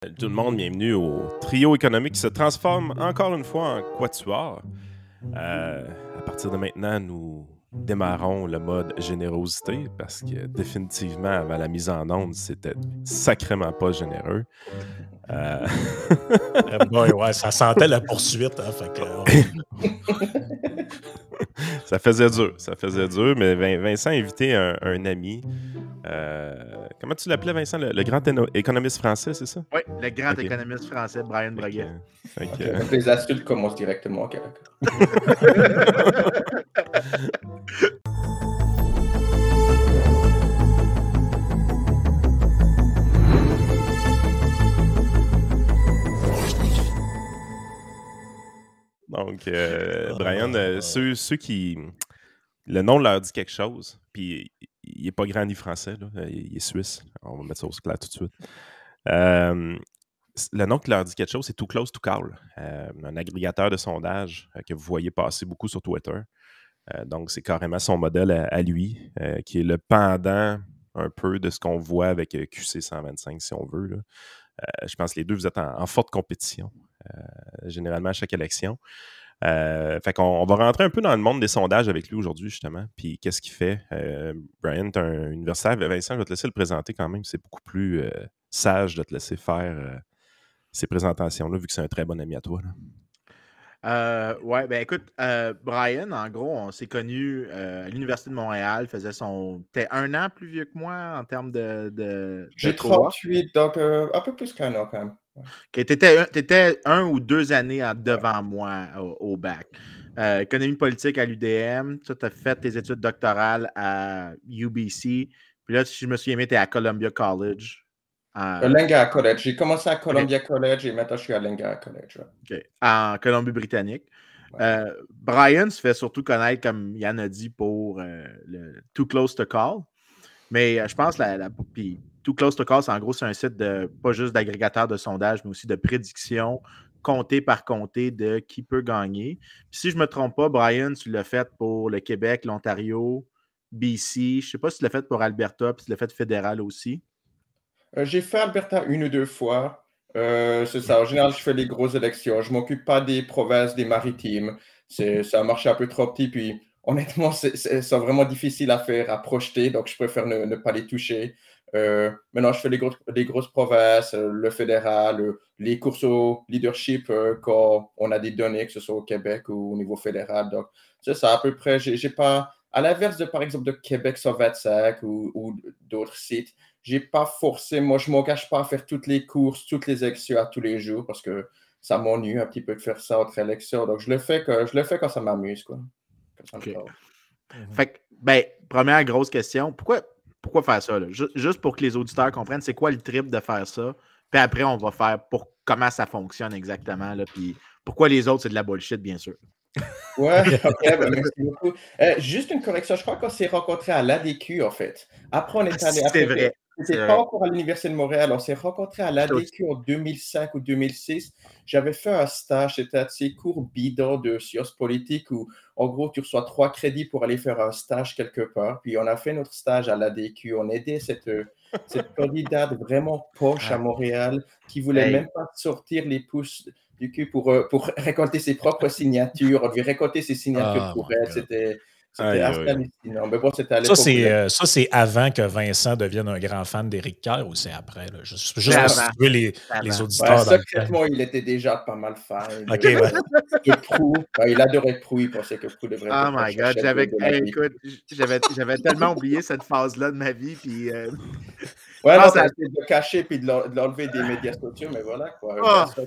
Tout le monde, bienvenue au trio économique qui se transforme encore une fois en quatuor. Euh, à partir de maintenant, nous démarrons le mode générosité parce que définitivement, avant la mise en onde, c'était sacrément pas généreux. Euh... ouais, ça sentait la poursuite. Hein, fait que... ça faisait dur, ça faisait dur, mais Vincent a invité un, un ami. Euh, comment tu l'appelais, Vincent? Le, grand économiste français, c'est ça? Oui, le grand économiste français, Brian Braguet. Okay. Okay. Okay. Les insultes commencent directement au Donc, euh, Brian, euh, ceux, ceux, qui. Le nom leur dit quelque chose, puis il n'est pas grand ni français, là. il est suisse. On va mettre ça au clair tout de suite. Euh, le nom qui leur dit quelque chose, c'est Too Close to Call, euh, un agrégateur de sondage euh, que vous voyez passer beaucoup sur Twitter. donc, c'est carrément son modèle à, lui, qui est le pendant un peu de ce qu'on voit avec QC 125, si on veut. je pense que les deux, vous êtes en forte compétition, généralement à chaque élection. Euh, fait qu'on on va rentrer un peu dans le monde des sondages avec lui aujourd'hui, justement. Puis qu'est-ce qu'il fait? Euh, Brian, tu es un universitaire. Vincent, je vais te laisser le présenter quand même. C'est beaucoup plus euh, sage de te laisser faire ces présentations-là, vu que c'est un très bon ami à toi. Là. ouais, ben écoute, Brian, en gros, on s'est connu à l'Université de Montréal, faisait son. T'es un an plus vieux que moi en termes de. de J'ai 38, donc un peu plus qu'un an quand même. Tu étais, un ou deux années devant moi au, bac. Euh, économie politique à l'UDM. Tu as fait tes études doctorales à UBC. Puis là, si je me souviens bien, tu es à Columbia College. Euh... College. J'ai commencé à Columbia College et maintenant je suis à Lingard College. En Colombie-Britannique. Euh, Brian se fait surtout connaître, comme Yann a dit, pour euh, le Too Close to Call. Mais je pense, la, Too Close to Call, en gros, c'est un site de pas juste d'agrégateur de sondage, mais aussi de prédiction, comté par comté de qui peut gagner. si je ne me trompe pas, Brian, tu l'as fait pour le Québec, l'Ontario, BC. Je ne sais pas si tu l'as fait pour Alberta, puis tu l'as fait fédéral aussi. Euh, j'ai fait Alberta une ou deux fois. Euh, c'est ça. En général, je fais les grosses élections. Je ne m'occupe pas des provinces, des maritimes. Ça a marché un peu trop petit. Puis, honnêtement, c'est vraiment difficile à faire, à projeter. Donc, je préfère ne pas les toucher. Euh, maintenant, je fais les, grosses provinces, euh, le fédéral, euh, les courses au leadership quand on a des données, que ce soit au Québec ou au niveau fédéral. Donc, c'est ça, à peu près. J'ai pas, à l'inverse de, par exemple, de Québec 125 ou, ou d'autres sites, j'ai pas forcé, moi, je m'engage pas à faire toutes les courses, toutes les élections à tous les jours parce que ça m'ennuie un petit peu de faire ça entre élections. Donc, je le fais, je le fais quand ça m'amuse, quoi. Fait que, ben, première grosse question. Pourquoi, pourquoi faire ça? Juste pour que les auditeurs comprennent c'est quoi le trip de faire ça? Puis après, on va faire pour comment ça fonctionne exactement. Là, puis pourquoi les autres, c'est de la bullshit, bien sûr. Ouais, ben, merci beaucoup. Euh, juste une correction, je crois qu'on s'est rencontrés à l'ADQ, en fait. Après, on est allé. C'est vrai. C'était pas encore à l'Université de Montréal. On s'est rencontrés à l'ADQ en 2005 ou 2006. J'avais fait un stage, c'était un de ces cours bidons de sciences politiques où, en gros, tu reçois trois crédits pour aller faire un stage quelque part. Puis on a fait notre stage à l'ADQ. On aidait cette, cette candidate vraiment poche à Montréal qui voulait même pas sortir les pouces du cul pour, euh, pour récolter ses propres signatures. On devait récolter ses signatures oh pour elle. C'était c'était hallucinant. Mais bon, c'était ça, c'est, euh, ça, c'est avant que Vincent devienne un grand fan d'Éric Kerr ou c'est après? Là? Juste, juste pour situer les, les auditeurs. Ouais, secrètement, il était déjà pas mal fan. OK, ouais. de Prou. il adorait Prou. Il pensait que Prou devrait Oh my God. J'avais, écoute, j'avais, j'avais tellement oublié cette phase-là de ma vie. Puis, euh... Ouais, non, ça... de le cacher puis de l'enlever des médias sociaux, mais voilà quoi. Oh.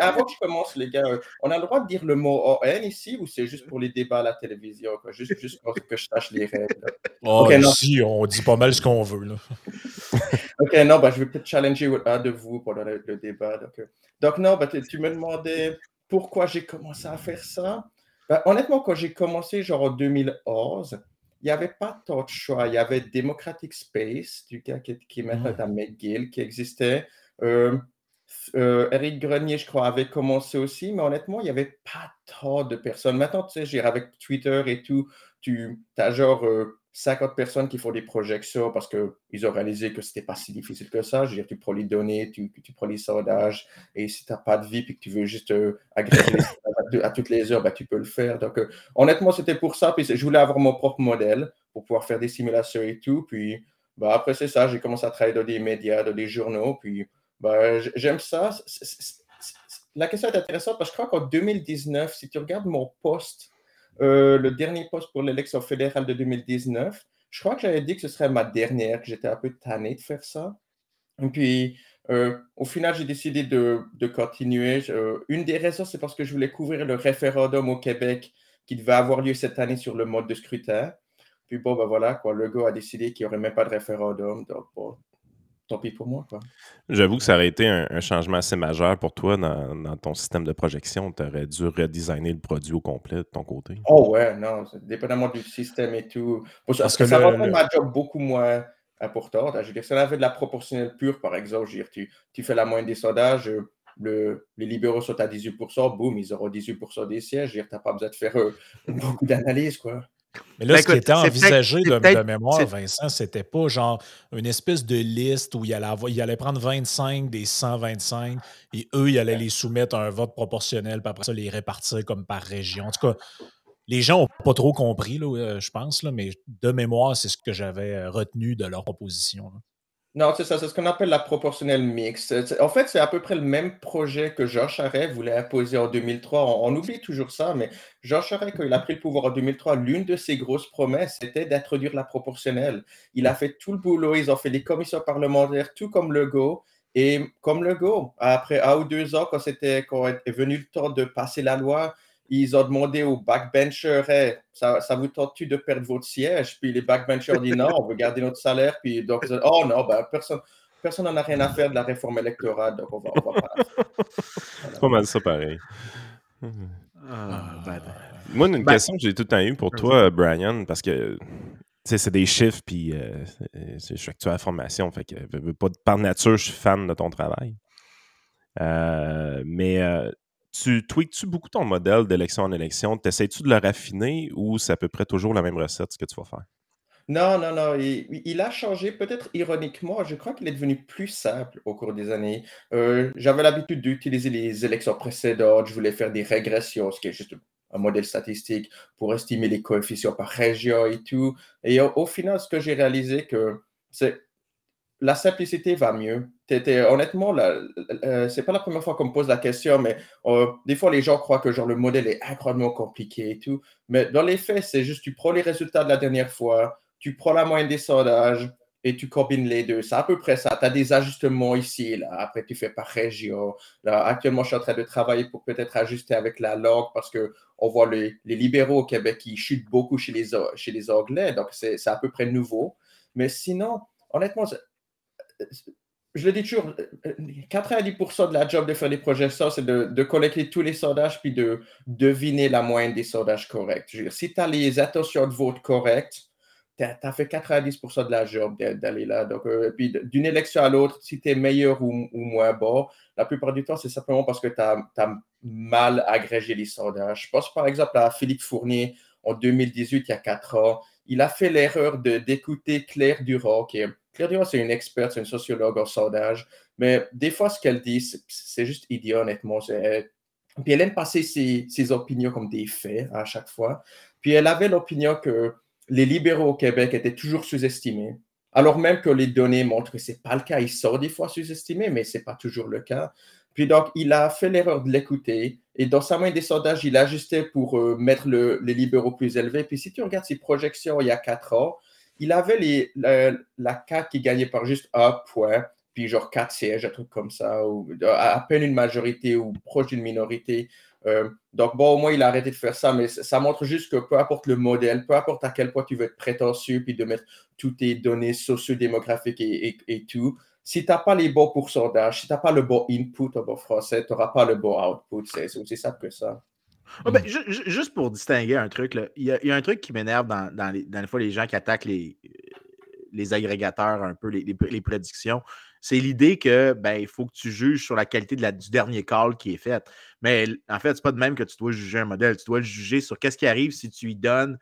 Avant que je commence, les gars, euh, on a le droit de dire le mot ON ici ou c'est juste pour les débats à la télévision? Quoi? Juste, juste pour que je sache les règles. Oh, ici, on dit pas mal ce qu'on veut. Là. ok, non, bah, je vais peut-être challenger un de vous pendant le, le débat. Donc, euh. donc non, bah, tu me demandais pourquoi j'ai commencé à faire ça. Bah, honnêtement, quand j'ai commencé, genre en 2011, il n'y avait pas tant de choix. Il y avait Democratic Space, du gars qui, qui est maintenant à McGill, qui existait. Euh, euh, Eric Grenier, je crois, avait commencé aussi, mais honnêtement, il n'y avait pas tant de personnes. Maintenant, tu sais, avec Twitter et tout, tu as genre 50 personnes qui font des projections parce qu'ils ont réalisé que ce n'était pas si difficile que ça. Je veux dire, tu prends les données, tu, tu prends les sondages, et si tu n'as pas de vie et que tu veux juste euh, agréger à, toutes les heures, ben, tu peux le faire. Donc, euh, honnêtement, c'était pour ça. Puis je voulais avoir mon propre modèle pour pouvoir faire des simulations et tout. Puis ben, après, c'est ça, j'ai commencé à travailler dans des médias, dans des journaux. Puis ben, j'aime ça. La question est intéressante parce que je crois qu'en 2019, si tu regardes mon poste euh, le dernier poste pour l'élection fédérale de 2019, je crois que j'avais dit que ce serait ma dernière, que j'étais un peu tanné de faire ça. Et puis, euh, au final, j'ai décidé de, continuer. Euh, une des raisons, c'est parce que je voulais couvrir le référendum au Québec qui devait avoir lieu cette année sur le mode de scrutin. Puis bon, ben voilà, quoi, le gars a décidé qu'il n'y aurait même pas de référendum. Donc, bon, tant pis pour moi. J'avoue que ça aurait été un, changement assez majeur pour toi dans, ton système de projection. Tu aurais dû redesigner le produit au complet de ton côté. Oh ouais, non, dépendamment du système et tout. Parce, que, ça va rendre ma job beaucoup moins importante. Je veux dire, si on avait de la proportionnelle pure, par exemple, je veux dire, tu, fais la moyenne des sondages, le, les libéraux sont à 18%, boum, ils auront 18% des sièges. Je veux dire, tu n'as pas besoin de faire euh, beaucoup d'analyse, quoi. Mais là, ben, ce qui était envisagé de, mémoire, Vincent, c'était pas genre une espèce de liste où il allait, il allait prendre 25 des 125 et eux, ils allaient les soumettre à un vote proportionnel, puis après ça, les répartir comme par région. En tout cas, les gens n'ont pas trop compris, là, euh, je pense, là, mais de mémoire, c'est ce que j'avais euh, retenu de leur proposition. Non, c'est ça, c'est ce qu'on appelle la proportionnelle mixte. En fait, c'est à peu près le même projet que Georges Charest voulait imposer en 2003. On, oublie toujours ça, mais Georges Charest, quand il a pris le pouvoir en 2003, l'une de ses grosses promesses, c'était d'introduire la proportionnelle. Il a fait tout le boulot, ils ont fait des commissions parlementaires, tout comme Legault. Et comme Legault, après un ou deux ans, quand, quand est venu le temps de passer la loi, ils ont demandé aux backbenchers ça, ça vous tente-tu de perdre votre siège? Puis les backbenchers disent non, on veut garder notre salaire. Puis donc, oh non, ben, personne. Personne n'en a rien à faire de la réforme électorale, donc on va, on va pas. C'est pas mal ça, pareil. Ah, ben, Moi, une ben, question que j'ai tout le temps eu pour toi, Brian, parce que c'est des chiffres, puis euh, je suis actuel à la formation, fait que pas, par nature, je suis fan de ton travail. Euh, mais euh, tu tweaks-tu beaucoup ton modèle d'élection en élection? T'essayes-tu de le raffiner ou c'est à peu près toujours la même recette ce que tu vas faire? Non, non, non. Il, a changé, peut-être ironiquement. Je crois qu'il est devenu plus simple au cours des années. Euh, j'avais l'habitude d'utiliser les élections précédentes. Je voulais faire des régressions, ce qui est juste un modèle statistique pour estimer les coefficients par région et tout. Et au, au final, ce que j'ai réalisé, que la simplicité va mieux. Honnêtement, euh, c'est pas la première fois qu'on me pose la question, mais euh, des fois, les gens croient que genre, le modèle est incroyablement compliqué et tout. Mais dans les faits, c'est juste tu prends les résultats de la dernière fois, tu prends la moyenne des sondages et tu combines les deux. C'est à peu près ça. Tu as des ajustements ici, là. Après, tu fais par région. Actuellement, je suis en train de travailler pour peut-être ajuster avec la langue parce qu'on voit les, libéraux au Québec qui chutent beaucoup chez les, chez les Anglais. Donc, c'est à peu près nouveau. Mais sinon, honnêtement, je le dis toujours, 90% de la job de faire des projections, c'est de, collecter tous les sondages puis de deviner la moyenne des sondages corrects. si tu as les attentions de vote correctes, tu as, fait 90% de la job d'aller là. Donc, euh, puis d'une élection à l'autre, si tu es meilleur ou, moins bon, la plupart du temps, c'est simplement parce que tu as, mal agrégé les sondages. Je pense par exemple à Philippe Fournier en 2018, il y a quatre ans. Il a fait l'erreur d'écouter Claire Durand, qui est Durand, c'est une experte, c'est une sociologue en sondage, mais des fois, ce qu'elle dit, c'est juste idiot, honnêtement. Puis elle aime passer ses, ses, opinions comme des faits à chaque fois. Puis elle avait l'opinion que les libéraux au Québec étaient toujours sous-estimés, alors même que les données montrent que ce n'est pas le cas. Ils sont des fois sous-estimés, mais ce n'est pas toujours le cas. Puis donc, il a fait l'erreur de l'écouter. Et dans sa main des sondages, il ajustait pour euh, mettre les libéraux plus élevés. Puis si tu regardes ses projections il y a quatre ans, il avait la, la CAQ qui gagnait par juste un point, puis genre quatre sièges, un truc comme ça, ou à peine une majorité ou proche d'une minorité. Euh, donc, bon, au moins, il a arrêté de faire ça, mais ça montre juste que peu importe le modèle, peu importe à quel point tu veux être prétentieux, puis de mettre toutes tes données socio-démographiques et, et, tout, si tu n'as pas les bons pourcentages, si tu n'as pas le bon input en bon français, tu n'auras pas le bon output. C'est aussi simple que ça. Ah, ben, juste pour distinguer un truc, il y, a un truc qui m'énerve dans, les, fois les gens qui attaquent les, les agrégateurs, un peu les, les, prédictions. C'est l'idée que ben, il faut que tu juges sur la qualité de la, du dernier call qui est fait. Mais en fait, c'est pas de même que tu dois juger un modèle. Tu dois le juger sur qu'est-ce qui arrive si tu lui donnes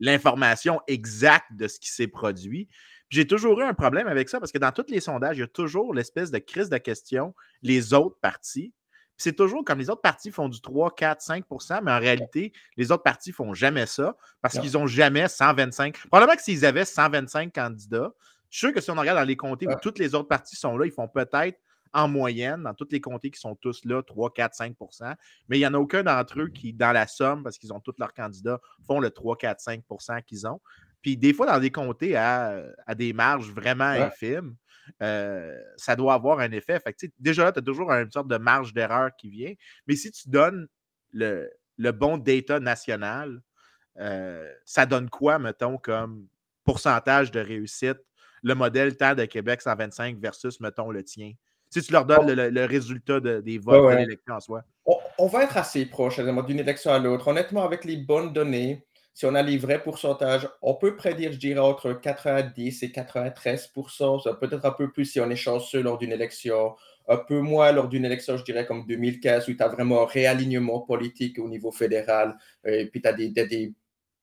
l'information exacte de ce qui s'est produit. J'ai toujours eu un problème avec ça parce que dans tous les sondages, il y a toujours l'espèce de crise de question, les autres partis. C'est toujours comme les autres partis font du 3, 4, 5% mais en réalité, les autres partis font jamais ça parce qu'ils n'ont jamais 125. Probablement que s'ils avaient 125 candidats, je suis sûr que si on regarde dans les comtés où toutes les autres partis sont là, ils font peut-être en moyenne, dans tous les comtés qui sont tous là, 3, 4, 5% mais il n'y en a aucun d'entre eux qui, dans la somme, parce qu'ils ont tous leurs candidats, font le 3, 4, 5% qu'ils ont. Puis des fois, dans des comtés à, des marges vraiment infimes, euh, ça doit avoir un effet. Fait déjà là, tu as toujours une sorte de marge d'erreur qui vient. Mais si tu donnes le, bon data national, euh, ça donne quoi, mettons, comme pourcentage de réussite, le modèle Terre de Québec 125 versus, mettons, le tien? Si tu leur donnes le, résultat des votes de l'élection en soi. On, va être assez proche d'une élection à l'autre. Honnêtement, avec les bonnes données, si on a les vrais pourcentages, on peut prédire, je dirais, entre 90 et 93% peut-être un peu plus si on est chanceux lors d'une élection, un peu moins lors d'une élection, je dirais, comme 2015, où tu as vraiment un réalignement politique au niveau fédéral, et puis tu as des, des,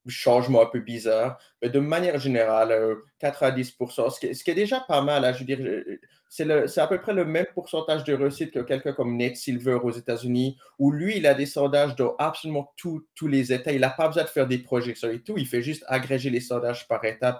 changements un peu bizarres. Mais de manière générale, 90 euh, ce qui, est déjà pas mal, hein, je veux dire, c'est à peu près le même pourcentage de réussite que quelqu'un comme Nate Silver aux États-Unis, où lui, il a des sondages dans absolument tous les États. Il n'a pas besoin de faire des projections et tout. Il fait juste agréger les sondages par a,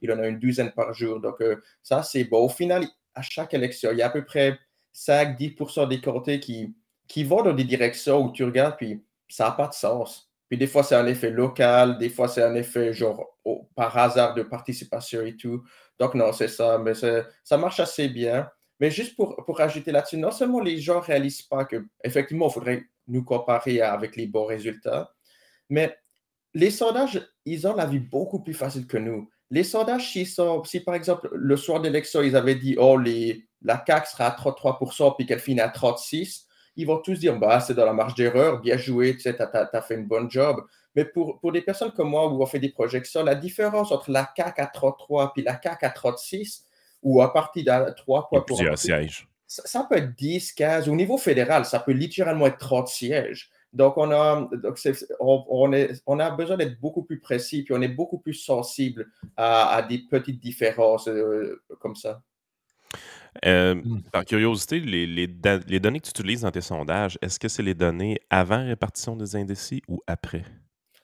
il en a une douzaine par jour. Donc, euh, ça, c'est bon. Au final, à chaque élection, il y a à peu près 5-10% des comtés qui, qui vont dans des directions où tu regardes, puis ça n'a pas de sens. Puis des fois, c'est un effet local, des fois, c'est un effet genre par hasard de participation et tout. Donc, non, c'est ça, mais ça marche assez bien. Mais juste pour, pour ajouter là-dessus, non seulement les gens ne réalisent pas qu'effectivement, il faudrait nous comparer avec les bons résultats, mais les sondages, ils ont la vie beaucoup plus facile que nous. Les sondages, si, par exemple, le soir d'élection, ils avaient dit, oh, les, la CAQ sera à 33% puis qu'elle finit à 36%, ils vont tous dire, bah, c'est dans la marge d'erreur, bien joué, tu sais, tu as, fait une bonne job. Mais pour, pour des personnes comme moi où on fait des projections, la différence entre la CAC à 33 et la CAC à 36, ou à partir de 3 points pour sièges. Ça, peut être 10, 15. Au niveau fédéral, ça peut littéralement être 30 sièges. Donc, on a, on, est, on a besoin d'être beaucoup plus précis, puis on est beaucoup plus sensible à, des petites différences euh, comme ça. Euh, mmh. Par curiosité, les, les, les, données que tu utilises dans tes sondages, est-ce que c'est les données avant répartition des indécis ou après?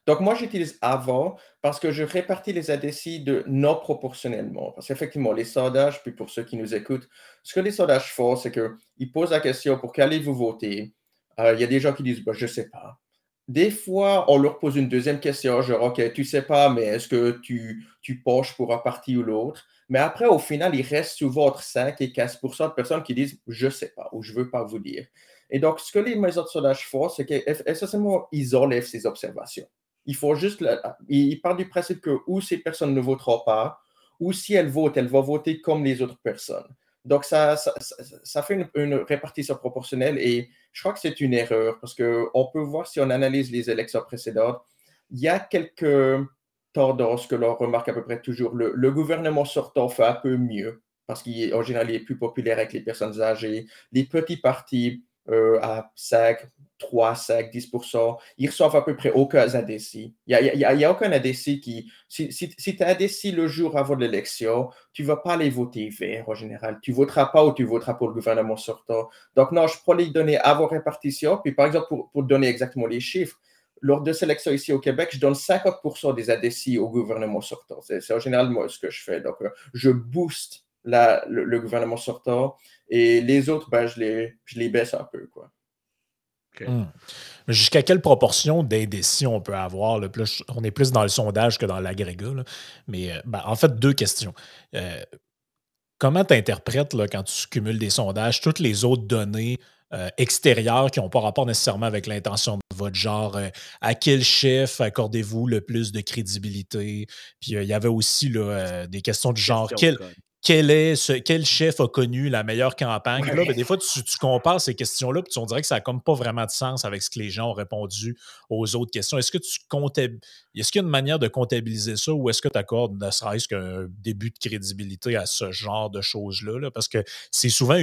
Donc, moi, j'utilise avant parce que je répartis les indécis de non proportionnellement. Parce qu'effectivement, les sondages, puis pour ceux qui nous écoutent, ce que les sondages font, c'est qu'ils posent la question pour qu'allez-vous voter? Euh, il y a des gens qui disent, bah, je ne sais pas. Des fois, on leur pose une deuxième question, genre, OK, tu ne sais pas, mais est-ce que tu, tu penches pour un parti ou l'autre? Mais après, au final, il reste souvent entre 5 et 15% de personnes qui disent je ne sais pas ou je ne veux pas vous dire. Et donc, ce que les maisons de sondage font, c'est qu'essentiellement, ils enlèvent ces observations. Il faut juste. ils partent du principe que ou ces personnes ne voteront pas, ou si elles votent, elles vont voter comme les autres personnes. Donc, ça, ça, fait une, une, répartition proportionnelle et je crois que c'est une erreur parce qu'on peut voir si on analyse les élections précédentes, il y a quelques tendance que l'on remarque à peu près toujours. Le, gouvernement sortant fait un peu mieux parce qu'en général, il est plus populaire avec les personnes âgées. Les petits partis euh, à 5, 3, 5, 10 ils reçoivent à peu près aucun indécis. Il n'y a, aucun indécis qui. Si, tu es indécis le jour avant l'élection, tu ne vas pas aller voter vert en général. Tu ne voteras pas ou tu voteras pour le gouvernement sortant. Donc, non, je prends les données avant répartition. Puis, par exemple, pour donner exactement les chiffres, lors de sélection ici au Québec, je donne 50% des ADC au gouvernement sortant. C'est en général moi ce que je fais. Donc, euh, je booste le, gouvernement sortant et les autres, ben, je, les, baisse un peu. Quoi. Jusqu'à quelle proportion d'indécis on peut avoir? on est plus dans le sondage que dans l'agrégat. Mais euh, ben, en fait, deux questions. Euh, comment tu interprètes quand tu cumules des sondages toutes les autres données euh, extérieurs qui n'ont pas rapport nécessairement avec l'intention de votre genre. Euh, à quel chef accordez-vous le plus de crédibilité? Puis euh, il y avait aussi des questions du genre, quel, quel, est ce, quel chef a connu la meilleure campagne? Là, ben, des fois, tu, compares ces questions-là, puis on dirait que ça n'a comme pas vraiment de sens avec ce que les gens ont répondu aux autres questions. Est-ce que tu Est-ce qu'il y a une manière de comptabiliser ça ou est-ce que tu accordes ne serait-ce qu'un début de crédibilité à ce genre de choses-là? Parce que c'est souvent.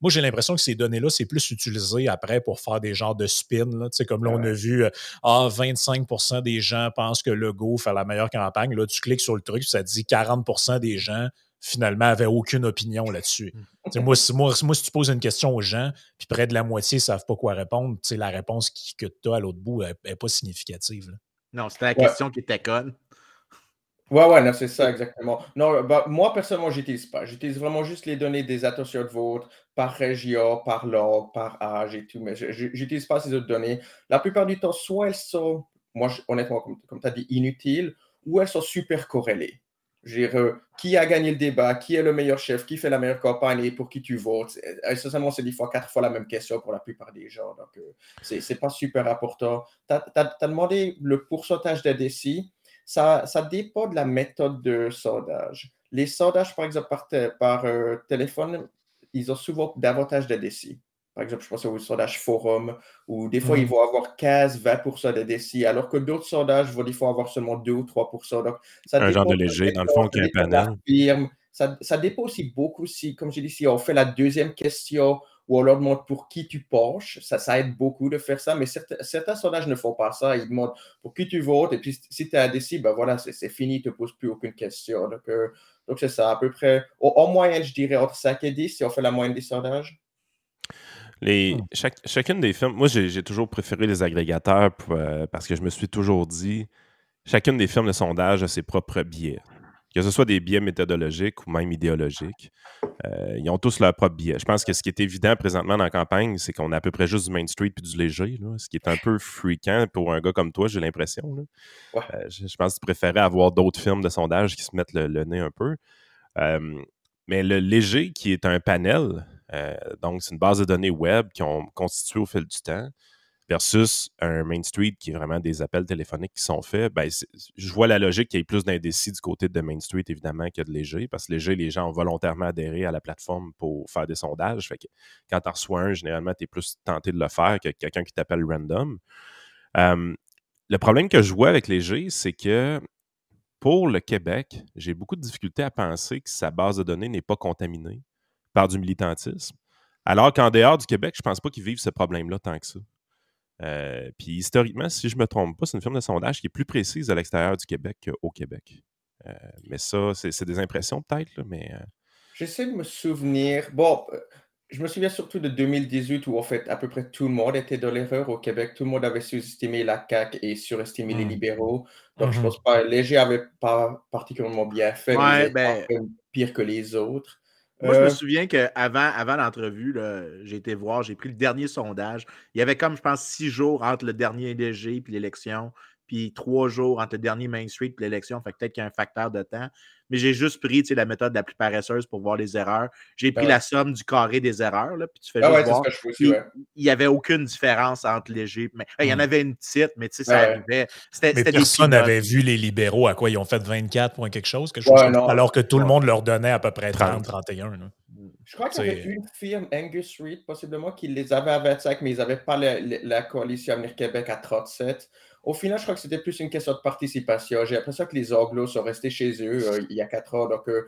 Moi, j'ai l'impression que ces données-là, c'est plus utilisé après pour faire des genres de spin. Là. Comme là, on a vu, euh, ah, 25% des gens pensent que le Go fait la meilleure campagne. Là, tu cliques sur le truc, ça dit 40% des gens finalement, n'avaient aucune opinion là-dessus. Mm. moi, si, moi, si tu poses une question aux gens, puis près de la moitié ne savent pas quoi répondre, la réponse que tu as à l'autre bout n'est pas significative. Non, c'était la question qui était conne. Ouais, ouais, c'est ça, exactement. Non, bah, moi, personnellement, j'utilise pas. J'utilise vraiment juste les données des attentions de vote par région, par log, par âge et tout, mais je n'utilise pas ces autres données. La plupart du temps, soit elles sont, moi, honnêtement, comme, comme tu as dit, inutiles, ou elles sont super corrélées. Euh, qui a gagné le débat, qui est le meilleur chef, qui fait la meilleure campagne et pour qui tu votes. Essentiellement, c'est dix fois, quatre fois la même question pour la plupart des gens. Donc, euh, ce n'est pas super important. Tu as, demandé le pourcentage des. Ça, ça dépend de la méthode de sondage. Les sondages, par exemple, par, euh, téléphone, ils ont souvent davantage de. Par exemple, je pense au sondage forum, où des fois, ils mmh. vont avoir 15-20% de décis, alors que d'autres sondages vont des fois avoir seulement 2 ou 3%. Donc, ça un genre de léger, dans le fond, qui est un panel. Ça, ça, dépend aussi beaucoup si, comme j'ai dit, si on fait la deuxième question ou on leur demande pour qui tu penches, ça, ça aide beaucoup de faire ça, mais certains, certains, sondages ne font pas ça. Ils demandent pour qui tu votes, et puis si tu as décis, ben voilà, c'est fini, tu ne te poses plus aucune question. Donc, euh, donc c'est ça, à peu près, en moyenne, je dirais entre 5 et 10, si on fait la moyenne des sondages. Les, hmm. chacune des firmes, moi j'ai toujours préféré les agrégateurs euh, parce que je me suis toujours dit, chacune des firmes de sondage a ses propres biais. Que ce soit des biais méthodologiques ou même idéologiques, euh, ils ont tous leurs propres biais. Je pense que ce qui est évident présentement dans la campagne, c'est qu'on a à peu près juste du Main Street puis du léger, ce qui est un peu fréquent pour un gars comme toi, j'ai l'impression. Euh, je, pense que tu préférais avoir d'autres firmes de sondage qui se mettent le, nez un peu. mais le léger, qui est un panel, euh, donc, c'est une base de données web qui ont constitué au fil du temps versus un Main Street qui est vraiment des appels téléphoniques qui sont faits, ben, je vois la logique qu'il y ait plus d'indécis du côté de Main Street, évidemment, que de léger, parce que léger, les gens ont volontairement adhéré à la plateforme pour faire des sondages. Fait que quand tu en reçois un, généralement, tu es plus tenté de le faire que quelqu'un qui t'appelle random. le problème que je vois avec léger, c'est que pour le Québec, j'ai beaucoup de difficultés à penser que sa base de données n'est pas contaminée par du militantisme. Alors qu'en dehors du Québec, je ne pense pas qu'ils vivent ce problème-là tant que ça. Euh, puis historiquement, si je ne me trompe pas, c'est une firme de sondage qui est plus précise à l'extérieur du Québec qu'au Québec. Euh, mais ça, c'est des impressions peut-être, mais. Euh, J'essaie de me souvenir. Bon, je me souviens surtout de 2018 où en fait à peu près tout le monde était dans l'erreur au Québec. Tout le monde avait sous-estimé la CAQ et surestimé les mmh. libéraux. Donc je mmh pense pas, Léger n'avait pas particulièrement bien fait. Ouais, ben... pire que les autres. Moi, je me euh, souviens qu'avant avant, l'entrevue, j'ai été voir, j'ai pris le dernier sondage. Il y avait comme, je pense, six jours entre le dernier DG et l'élection, puis trois jours entre le dernier Main Street et l'élection. Fait peut-être qu'il y a un facteur de temps mais j'ai juste pris la méthode la plus paresseuse pour voir les erreurs. J'ai pris la somme du carré des erreurs, là, puis tu fais ah juste voir. Il n'y avait aucune différence entre léger. Mais, il y en hmm. avait une petite, mais tu sais, ça arrivait. C'était, personne n'avait vu les libéraux à quoi ils ont fait 24 points quelque chose, alors que tout le monde leur donnait à peu près 30, 31. Je crois qu'il y avait une firme, Angus Reid, possiblement, qui les avait à 25, mais ils n'avaient pas la, la, coalition Avenir Québec à 37. Au final, je crois que c'était plus une question de participation. J'ai l'impression que les Anglos sont restés chez eux euh, il y a quatre ans. Donc, euh,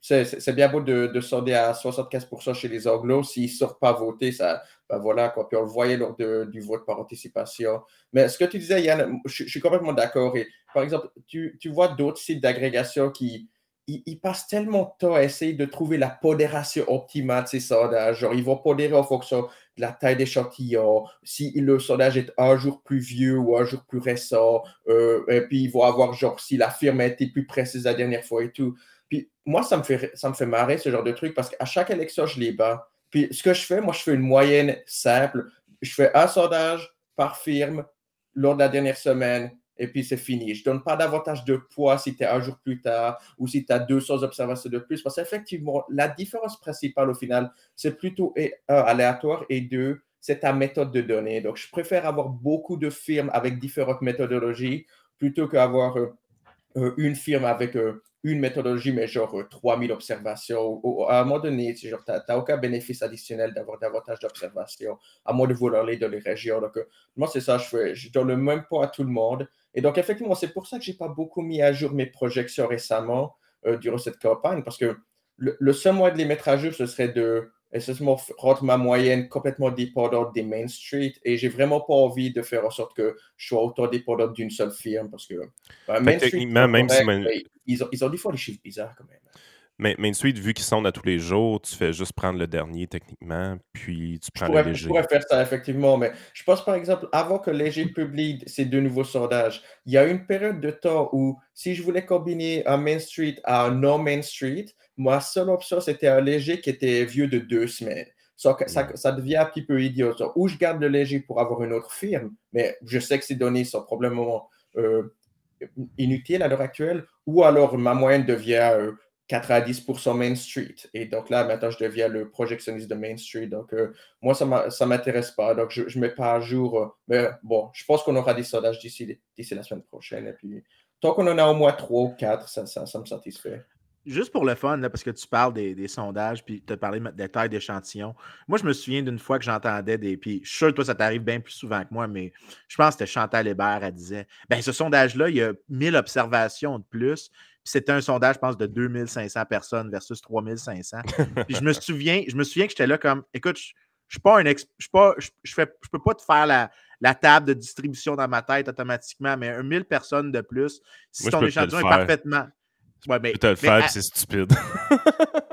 c'est bien beau de, de sonder à 75% chez les Anglos. S'ils ne sortent pas voter, ça, ben voilà, quoi. Puis on le voyait lors du vote par anticipation. Mais ce que tu disais, Yann, je, suis complètement d'accord. Par exemple, tu, vois d'autres sites d'agrégation qui, ils, passent tellement de temps à essayer de trouver la pondération optimale de ces sondages. Genre, ils vont pondérer en fonction la taille d'échantillon, si le sondage est un jour plus vieux ou un jour plus récent, euh, et puis ils vont avoir, genre, si la firme a été plus précise la dernière fois et tout. Puis moi, ça me fait, ça me fait marrer ce genre de truc parce qu'à chaque élection, je les bats. Puis ce que je fais, moi, je fais une moyenne simple. Je fais un sondage par firme lors de la dernière semaine et puis c'est fini. Je ne donne pas davantage de poids si tu es un jour plus tard ou si tu as 200 observations de plus, parce qu'effectivement, la différence principale au final, c'est plutôt un, aléatoire et deux, c'est ta méthode de données. Donc, je préfère avoir beaucoup de firmes avec différentes méthodologies plutôt qu'avoir euh, euh, une firme avec euh, une méthodologie, mais genre 3000 observations. à un moment donné, tu n'as aucun bénéfice additionnel d'avoir davantage d'observations, à moins de vouloir aller dans les régions. Donc, moi, c'est ça, je fais. Je donne le même point à tout le monde. Et donc, effectivement, c'est pour ça que je n'ai pas beaucoup mis à jour mes projections récemment durant cette campagne, parce que le, le seul moyen de les mettre à jour, ce serait de me rendre ma moyenne complètement dépendante des Main Street. Et j'ai vraiment pas envie de faire en sorte que je sois autant dépendant d'une seule firme parce que Main Street, même si ils, ont, ils ont des fois des chiffres bizarres quand même. Mais Main Street, vu qu'ils sont à tous les jours, tu fais juste prendre le dernier techniquement, puis tu prends je pourrais, le léger. Je pourrais faire ça, effectivement, mais je pense par exemple, avant que Léger publie ces deux nouveaux sondages, il y a une période de temps où si je voulais combiner un Main Street à un non-Main Street, ma seule option, c'était un léger qui était vieux de deux semaines. Ça, ça, devient un petit peu idiot. ou je garde le léger pour avoir une autre firme, mais je sais que ces données sont probablement euh, inutiles à l'heure actuelle, ou alors ma moyenne devient 90% euh, Main Street. Et donc là, maintenant, je deviens le projectionniste de Main Street. Donc, euh, moi, ça ne m'intéresse pas. Donc, je ne mets pas à jour. mais bon, je pense qu'on aura des sondages d'ici la semaine prochaine. Et puis, tant qu'on en a au moins trois ou quatre, ça, ça, ça me satisfait juste pour le fun, parce que tu parles des, sondages, puis tu as parlé des tailles d'échantillons. Moi, je me souviens d'une fois que j'entendais des. Puis je suis sûr que toi, ça t'arrive bien plus souvent que moi, mais je pense que c'était Chantal Hébert, elle disait ben ce sondage-là, il y a 1000 observations de plus. Puis c'était un sondage, je pense, de 2500 personnes versus 3500. puis je me souviens, je me souviens que j'étais là comme écoute, je, je suis pas un ex, je, pas, je, fais, je peux pas te faire la, la, table de distribution dans ma tête automatiquement, mais 1000 personnes de plus, si ton échantillon est parfaitement, Ouais, mais, tu le faire, c'est stupide.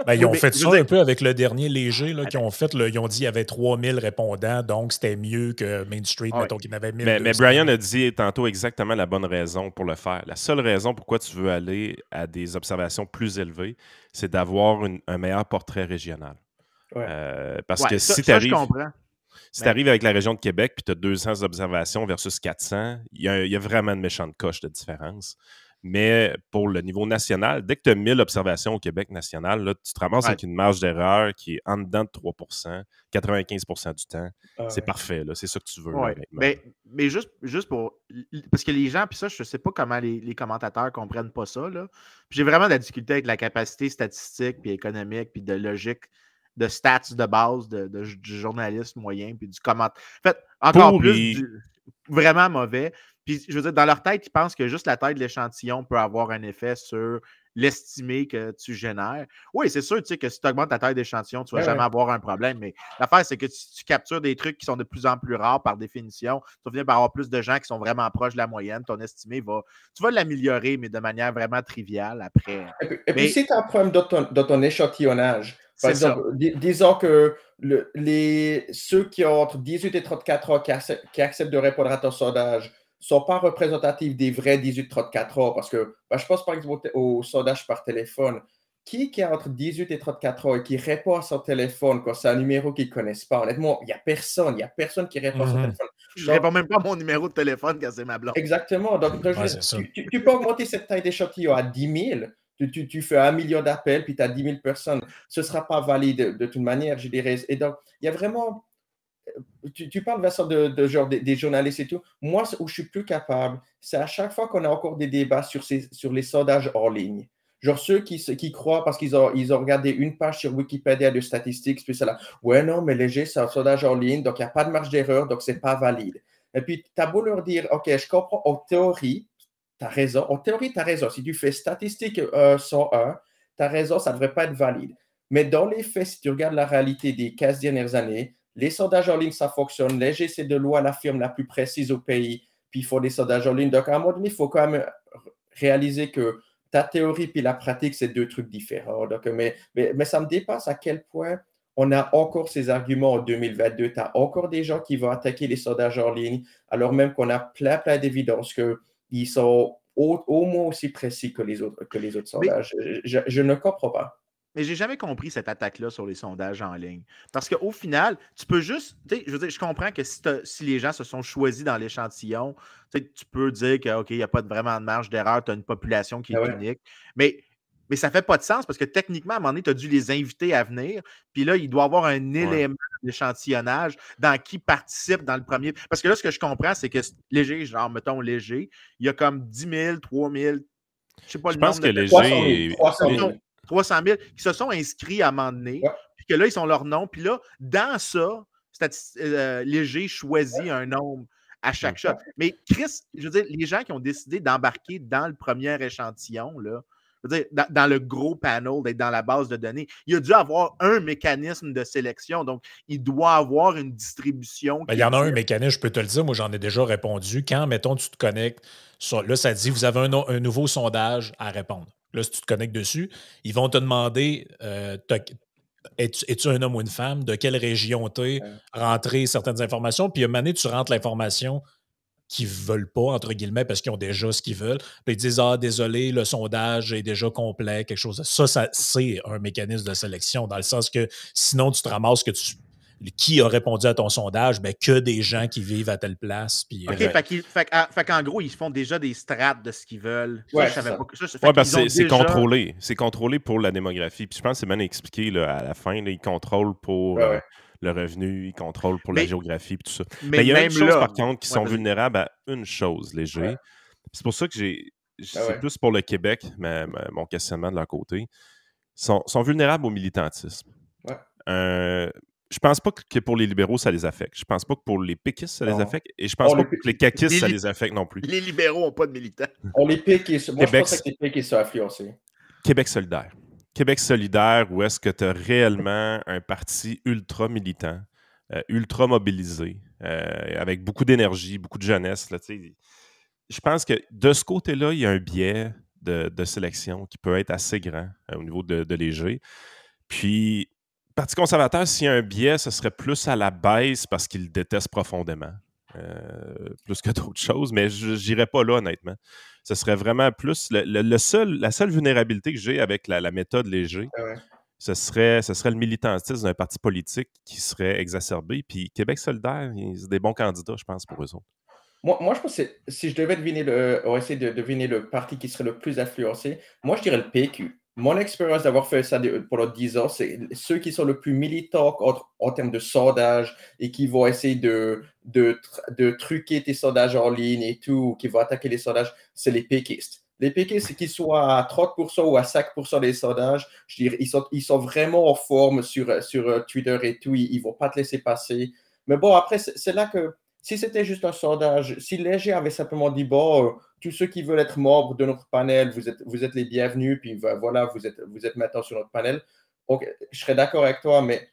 Ben, ils ont fait ça un peu avec le dernier léger, là, qui ont fait, ils ont dit qu'il y avait 3000 répondants, donc c'était mieux que Main Street, mettons qu'il y en avait 1000. Mais, mais, Brian a dit tantôt exactement la bonne raison pour le faire. La seule raison pourquoi tu veux aller à des observations plus élevées, c'est d'avoir un meilleur portrait régional. Euh, parce que si tu arrives. Si tu arrives avec la région de Québec puis tu as 200 observations versus 400, il y, y, a vraiment une méchante coche de différence. Mais pour le niveau national, dès que tu as 1000 observations au Québec national, là, tu te ramasses avec une marge d'erreur qui est en dedans de 3% 95% du temps. Ah c'est parfait, c'est ça que tu veux. mais, mais juste, juste pour. Parce que les gens, puis ça, je ne sais pas comment les, les commentateurs comprennent pas ça. J'ai vraiment de la difficulté avec la capacité statistique, puis économique, puis de logique de stats de base de, du journaliste moyen, puis du commentaire. En fait, encore plus, vraiment mauvais. Puis, je veux dire, dans leur tête, ils pensent que juste la taille de l'échantillon peut avoir un effet sur l'estimé que tu génères. Oui, c'est sûr, tu sais, que si tu augmentes ta taille d'échantillon, tu ne vas jamais avoir un problème. Mais l'affaire, c'est que si tu captures des trucs qui sont de plus en plus rares par définition, tu vas venir par avoir plus de gens qui sont vraiment proches de la moyenne. Ton estimé va. Tu vas l'améliorer, mais de manière vraiment triviale après. Et puis, si tu as un problème de ton, échantillonnage, par exemple, disons que les, ceux qui ont entre 18 et 34 ans qui acceptent de répondre à ton sondage, sont pas représentatifs des vrais 18-34 ans. Parce que ben, je pense par exemple au, sondage par téléphone. Qui, qui a entre 18 et 34 ans et qui répond à son téléphone quand c'est un numéro qu'ils ne connaissent pas? Honnêtement, il n'y a personne. Il n'y a personne qui répond à son mhm. téléphone. Je ne réponds même pas à mon numéro de téléphone quand c'est ma blonde. Exactement. Donc, tu, peux augmenter cette taille d'échantillon à 10 000. Tu, fais un million d'appels, puis tu as 10 000 personnes. Ce ne sera pas valide de, toute manière, je dirais. Et donc, il y a vraiment tu, parles, Vincent, de, de genre des, journalistes et tout. Moi, où je suis plus capable, c'est à chaque fois qu'on a encore des débats sur, ces, sur les sondages hors ligne. Genre ceux qui, qui croient parce qu'ils ont, ils ont regardé une page sur Wikipédia de statistiques, puis c'est là, ouais, non, mais léger, c'est un sondage hors ligne, donc il n'y a pas de marge d'erreur, donc c'est pas valide. Et puis, tu as beau leur dire, OK, je comprends, en théorie, tu raison. En théorie, tu as raison. Si tu fais statistique 101, tu as raison, ça ne devrait pas être valide. Mais dans les faits, si tu regardes la réalité des 15 dernières années, les sondages en ligne, ça fonctionne. Léger, c'est de loin la firme la plus précise au pays. Puis il faut des sondages en ligne. Donc, à un moment donné, il faut quand même réaliser que ta théorie puis la pratique, c'est deux trucs différents. Donc, mais, mais, ça me dépasse à quel point on a encore ces arguments en 2022. Tu as encore des gens qui vont attaquer les sondages en ligne, alors même qu'on a plein, plein d'évidence qu'ils sont au, moins aussi précis que les autres, que les autres sondages. je ne comprends pas. Mais j'ai jamais compris cette attaque-là sur les sondages en ligne. Parce qu'au final, tu peux juste. Je veux dire, je comprends que si, les gens se sont choisis dans l'échantillon, tu peux dire que OK, il n'y a pas vraiment de marge d'erreur, tu as une population qui est ah unique. Mais, mais ça ne fait pas de sens parce que techniquement, à un moment donné, tu as dû les inviter à venir. Puis là, il doit y avoir un élément d'échantillonnage dans qui participe dans le premier. Parce que là, ce que je comprends, c'est que léger, genre, mettons léger, il y a comme 10 000, 3 000, je sais pas je pense que les Léger... 300 000, 300 000 qui se sont inscrits à un moment donné, puis que là, ils ont leur nom. Puis là, dans ça, euh, Léger choisit un nombre à chaque shot. Mais Chris, je veux dire, les gens qui ont décidé d'embarquer dans le premier échantillon, là, dire, dans, le gros panel, d'être dans la base de données, il a dû avoir un mécanisme de sélection. Donc, il doit avoir une distribution. Ben, il y en a un mécanisme, je peux te le dire. Moi, j'en ai déjà répondu. Quand, mettons, tu te connectes, là, ça dit, vous avez un, nouveau sondage à répondre. Là, si tu te connectes dessus, ils vont te demander euh, es-tu un homme ou une femme, de quelle région tu es, rentrer certaines informations. Puis, à un moment donné, tu rentres l'information qui veulent pas, entre guillemets, parce qu'ils ont déjà ce qu'ils veulent. Puis ils disent Ah, désolé, le sondage est déjà complet, quelque chose. Ça, ça c'est un mécanisme de sélection, dans le sens que sinon, tu te ramasses que tu. Qui a répondu à ton sondage? Ben, que des gens qui vivent à telle place. Puis, OK, fait, qu'en gros, ils font déjà des strates de ce qu'ils veulent. Ouais, c'est contrôlé. C'est contrôlé pour la démographie. Puis je pense que c'est bien expliqué là, à la fin. ils contrôlent pour. Euh, le revenu, ils contrôlent pour la géographie et tout ça. Mais, il y a une chose, par contre, qui sont vulnérables à une chose, léger. C'est pour ça que j'ai. Ah c'est plus pour le Québec, mais, mon questionnement de leur côté. Ils sont, sont vulnérables au militantisme. Euh, je pense pas que pour les libéraux, ça les affecte. Je pense pas que pour les péquistes, ça les affecte. Et je pense pas que les caquistes, ça les affecte non plus. Les libéraux n'ont pas de militants. On les péquistes. Moi, Québec, je pense que les péquistes sont influencés. Québec solidaire. Québec solidaire, où est-ce que tu as réellement un parti ultra militant, euh, ultra mobilisé, euh, avec beaucoup d'énergie, beaucoup de jeunesse. Là, je pense que de ce côté-là, il y a un biais de, sélection qui peut être assez grand euh, au niveau de, léger. Puis, Parti conservateur, s'il y a un biais, ce serait plus à la baisse parce qu'il déteste profondément. plus que d'autres choses, mais je n'irais pas là, honnêtement ce serait vraiment plus le, seul, la seule vulnérabilité que j'ai avec la, méthode léger. Ah ce serait, ce serait le militantisme d'un parti politique qui serait exacerbé. Puis Québec solidaire, c'est des bons candidats, je pense, pour eux autres. Moi, moi je pense que si je devais deviner le, essayer de deviner le parti qui serait le plus influencé, moi, je dirais le PQ mon expérience d'avoir fait ça pendant 10 ans, c'est ceux qui sont le plus militants en, termes de sondage et qui vont essayer de, de, de, truquer tes sondages en ligne et tout, qui vont attaquer les sondages, c'est les péquistes. Les péquistes, qu'ils soient à 30% ou à 5% des sondages, je dirais, ils sont, ils sont vraiment en forme sur, sur euh, Twitter et tout, ils ne vont pas te laisser passer. Mais bon, après, c'est là que si c'était juste un sondage, si Léger avait simplement dit, bon, euh, tous ceux qui veulent être membres de notre panel, vous êtes, vous êtes les bienvenus, puis voilà, vous êtes, vous êtes maintenant sur notre panel, je serais d'accord avec toi, mais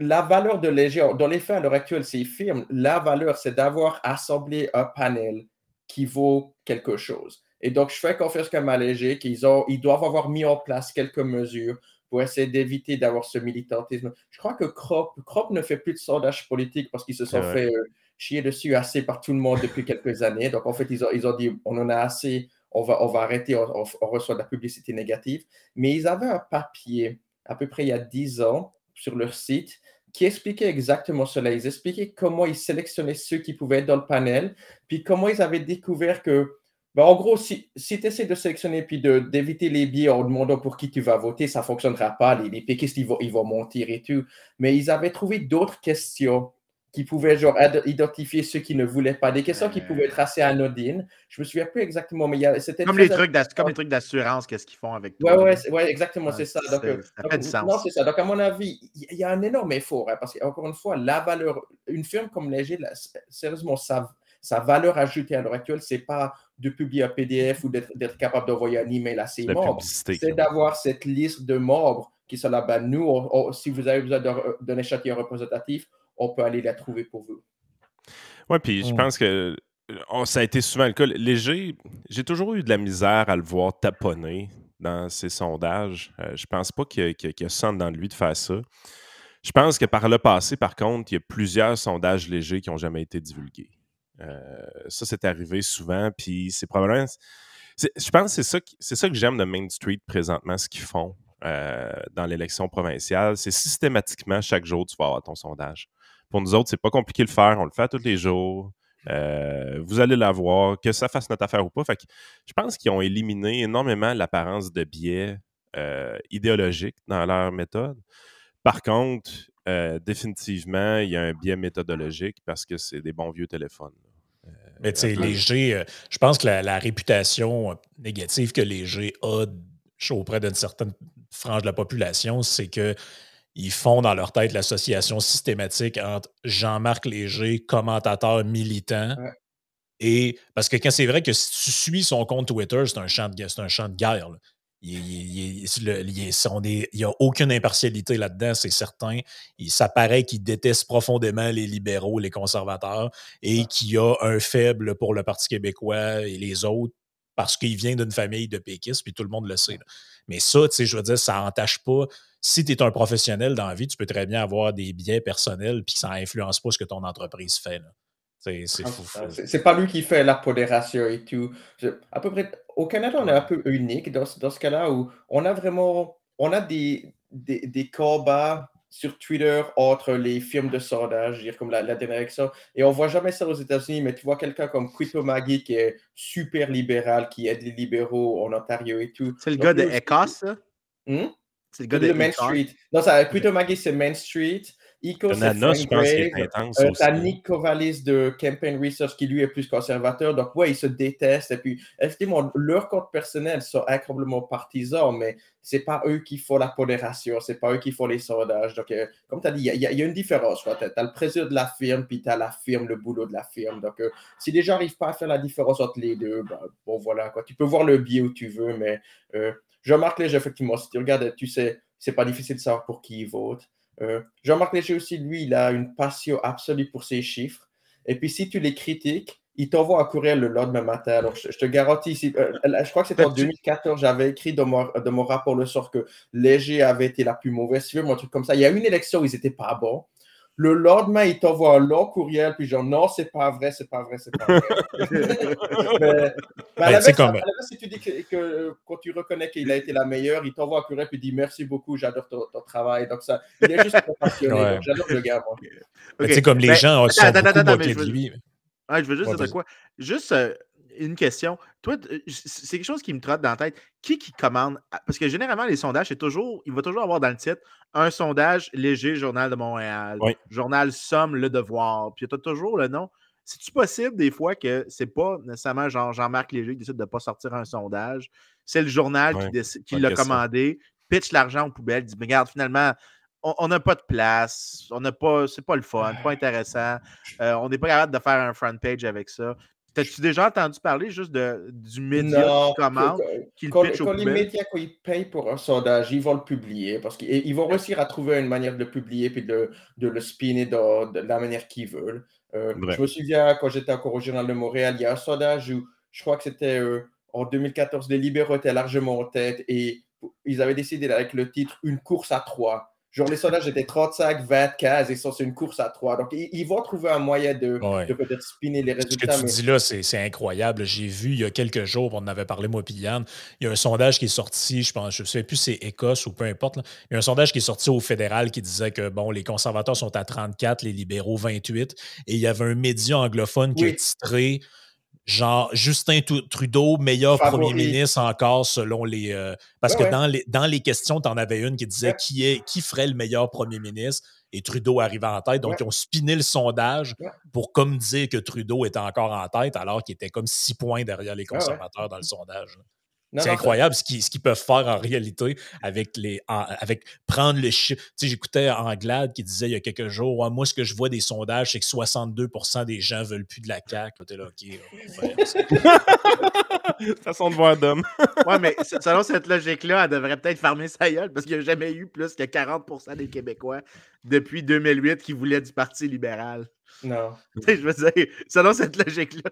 la valeur de Léger, dans les faits à l'heure actuelle, c'est firme, la valeur, c'est d'avoir assemblé un panel qui vaut quelque chose. Et donc, je fais confiance comme à Léger qu'ils ont, ils doivent avoir mis en place quelques mesures pour essayer d'éviter d'avoir ce militantisme. Je crois que Crop, Crop ne fait plus de sondage politique parce qu'ils se sont fait euh, chier dessus assez par tout le monde depuis quelques années. Donc, en fait, ils ont, ils ont dit on en a assez, on va, on va arrêter, on, reçoit de la publicité négative. Mais ils avaient un papier, à peu près il y a 10 ans, sur leur site, qui expliquait exactement cela. Ils expliquaient comment ils sélectionnaient ceux qui pouvaient être dans le panel, puis comment ils avaient découvert que, ben, en gros, si, si tu essaies de sélectionner puis d'éviter les biais en demandant pour qui tu vas voter, ça ne fonctionnera pas. Les, les péquistes, ils vont, ils vont mentir et tout. Mais ils avaient trouvé d'autres questions qui pouvaient genre identifier ceux qui ne voulaient pas, des questions qui pouvaient être assez anodines. Je me souviens plus exactement, mais c'était comme les trucs comme les trucs d'assurance, qu'est-ce qu'ils font avec toi. Ouais, ouais, exactement, c'est ça. Donc, euh, ça fait du sens. Non, c'est ça. Donc, à mon avis, il y, a un énorme effort, hein, parce qu'encore une fois, la valeur, une firme comme Léger, sérieusement, sa, sa valeur ajoutée à l'heure actuelle, c'est pas de publier un PDF ou d'être capable d'envoyer un email à ses membres. C'est d'avoir cette liste de membres qui sont là-bas. Nous, si vous avez besoin d'un échantillon représentatif, on peut aller la trouver pour vous. Oui, puis je mm. pense que oh, ça a été souvent le cas. Léger, j'ai toujours eu de la misère à le voir taponner dans ses sondages. Euh, je pense pas qu'il y, a ça dans lui de faire ça. Je pense que par le passé, par contre, il y a plusieurs sondages légers qui n'ont jamais été divulgués. Euh, ça, c'est arrivé souvent, puis c'est probablement. Je pense que c'est ça, c'est ça que j'aime de Main Street présentement, ce qu'ils font euh, dans l'élection provinciale. C'est systématiquement, chaque jour, tu vas avoir ton sondage. Pour nous autres, c'est pas compliqué de le faire. On le fait tous les jours. Euh, vous allez l'avoir, que ça fasse notre affaire ou pas. Fait je pense qu'ils ont éliminé énormément l'apparence de biais euh, idéologiques dans leur méthode. Par contre, euh, définitivement, il y a un biais méthodologique parce que c'est des bons vieux téléphones. Mais tu sais, Léger, euh, je pense que la, réputation négative que Léger a auprès d'une certaine frange de la population, c'est que ils font dans leur tête l'association systématique entre Jean-Marc Léger, commentateur militant, et parce que quand c'est vrai que si tu suis son compte Twitter, c'est un champ de, un champ de guerre. Il n'y a aucune impartialité là-dedans, c'est certain. ça paraît qu'il déteste profondément les libéraux, les conservateurs, et qu'il y a un faible pour le Parti québécois et les autres parce qu'il vient d'une famille de péquistes, puis tout le monde le sait. Mais ça, tu sais, je veux dire, ça n'entache pas. Si tu es un professionnel dans la vie, tu peux très bien avoir des biais personnels, puis ça n'influence pas ce que ton entreprise fait. C'est ah, C'est pas lui qui fait la modération et tout. à peu près, au Canada, on est un peu unique dans, dans ce cas-là où on a vraiment on a des, des, des combats sur Twitter entre les firmes de sondage, dire comme la, la direction. Et on voit jamais ça aux États-Unis, mais tu vois quelqu'un comme Quito Maggie qui est super libéral, qui aide les libéraux en Ontario et tout. C'est le gars de Ecos, ça? Hmm? C'est le gars de, Main Street. Non, ça, Quito Maggie, c'est Main Street. Ico, c'est je pense euh, T'as Nick Kovalis de Campaign Research qui lui est plus conservateur. Donc, ouais, ils se détestent. Et puis, effectivement, leurs comptes personnels sont incroyablement partisans, mais c'est pas eux qui font la pondération, c'est pas eux qui font les sondages. Donc, euh, comme tu as dit, il y, a une différence. Tu as, le président de la firme, puis tu as la firme, le boulot de la firme. Donc, euh, si les gens n'arrivent pas à faire la différence entre les deux, ben, bon, voilà. Quoi. Tu peux voir le biais où tu veux, mais je remarque les effectivement, si tu regardes, tu sais, c'est pas difficile de savoir pour qui ils votent. Euh, Jean-Marc Léger aussi, lui, il a une passion absolue pour ses chiffres. Et puis, si tu les critiques, il t'envoie un courriel le lendemain matin. Alors, je, te garantis, euh, je crois que c'était en 2014, j'avais écrit dans mon, mon, rapport le sort que Léger avait été la plus mauvaise firme, un truc comme ça. Il y a une élection où ils n'étaient pas bons. Le lendemain, il t'envoie un long courriel, puis genre, non, c'est pas vrai, c'est pas vrai, c'est pas vrai. mais, mais ben, comme... si tu dis que, quand tu reconnais qu'il a été la meilleure, il t'envoie un courriel, puis il dit merci beaucoup, j'adore ton, travail. Donc, ça, il est juste passionné. J'adore le gars, moi. Okay. comme les gens sont attends, beaucoup attends, je, veux... lui. je veux juste dire quoi. Juste, euh, une question. Toi, c'est quelque chose qui me trotte dans la tête. Qui qui commande? Parce que généralement, les sondages, c'est toujours, il va toujours avoir dans le titre un sondage léger, Journal de Montréal, Journal Somme, Le Devoir. Puis tu as toujours le nom. C'est-tu possible des fois que c'est pas nécessairement Jean-Marc Léger qui décide de ne pas sortir un sondage? C'est le journal qui, l'a commandé, pitch l'argent aux poubelles, dit Regarde, finalement, on n'a pas de place, on n'a pas, c'est pas le fun, pas intéressant, euh, on n'est pas capable de faire un front page avec ça. T'as-tu déjà entendu parler juste de, du média qui commande, qui quand, quand les médias, quand ils payent pour un sondage, ils vont le publier parce qu'ils vont réussir à trouver une manière de le publier puis de, de le spinner de, la manière qu'ils veulent. Euh, je me souviens, quand j'étais encore au Journal de Montréal, il y a un sondage où je crois que c'était euh, en 2014, les libéraux étaient largement en tête et ils avaient décidé avec le titre Une course à trois. Genre, les sondages étaient 35, 20 cases et ça, c'est une course à trois. Donc, ils, vont trouver un moyen de, peut-être spinner les résultats. Ce que tu dis là, c'est incroyable. J'ai vu il y a quelques jours, on en avait parlé, moi, puis Yann, il y a un sondage qui est sorti, je pense, je ne sais plus si c'est Écosse ou peu importe. Il y a un sondage qui est sorti au fédéral qui disait que, bon, les conservateurs sont à 34, les libéraux 28. Et il y avait un média anglophone qui a titré genre Justin Trudeau, meilleur premier ministre encore selon les. Euh, parce que Dans, les, dans les questions, tu en avais une qui disait qui, est, qui ferait le meilleur premier ministre et Trudeau arrivait en tête. Donc, ils ont spiné le sondage pour comme dire que Trudeau était encore en tête alors qu'il était comme six points derrière les conservateurs dans le sondage. C'est incroyable ce qu'ils peuvent faire en réalité avec les avec prendre le chiffre. Tu sais, j'écoutais Anglade qui disait il y a quelques jours Moi, ce que je vois des sondages, c'est que 62% des gens veulent plus de la CAQ. T'es là, OK. Façon de voir d'homme. ouais, mais selon cette logique-là, elle devrait peut-être fermer sa gueule parce qu'il n'y a jamais eu plus que 40% des Québécois depuis 2008 qui voulaient du Parti libéral. Non. je veux dire, selon cette logique-là,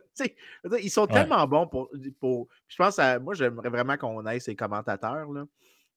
ils sont tellement bons pour, pour. Je pense à. Moi, j'aimerais vraiment qu'on aille ces commentateurs, là,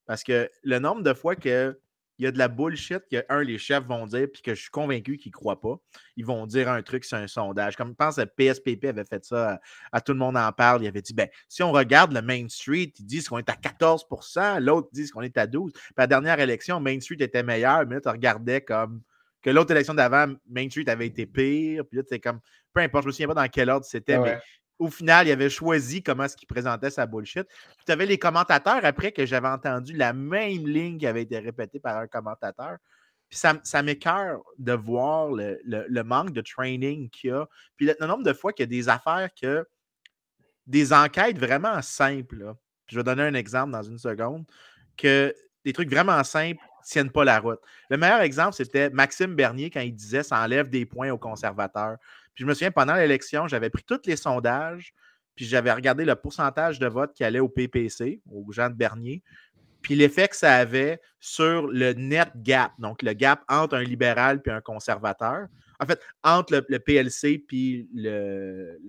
parce que le nombre de fois que il y a de la bullshit que, un, les chefs vont dire, puis que je suis convaincu qu'ils ne croient pas. Ils vont dire un truc sur un sondage. Comme je pense que PSPP avait fait ça, à, tout le monde en parle. Il avait dit ben, si on regarde le Main Street, ils disent qu'on est à 14% l'autre dit qu'on est à 12% Puis la dernière élection, Main Street était meilleur, mais là, tu regardais comme que l'autre élection d'avant, Main Street avait été pire. Puis là, c'est comme, peu importe, je me souviens pas dans quel ordre c'était, mais au final, il avait choisi comment est-ce qu'il présentait sa bullshit. Puis tu avais les commentateurs après que j'avais entendu la même ligne qui avait été répétée par un commentateur. Puis ça, ça m'écœure de voir le, manque de training qu'il y a. Puis le, nombre de fois qu'il y a des affaires que. Des enquêtes vraiment simples. je vais donner un exemple dans une seconde. Que des trucs vraiment simples tiennent pas la route. Le meilleur exemple, c'était Maxime Bernier quand il disait ça enlève des points aux conservateurs. Puis je me souviens, pendant l'élection, j'avais pris tous les sondages, puis j'avais regardé le pourcentage de vote qui allait au PPC, aux gens de Bernier, puis l'effet que ça avait sur le net gap, donc le gap entre un libéral puis un conservateur. En fait, entre le, PLC puis le.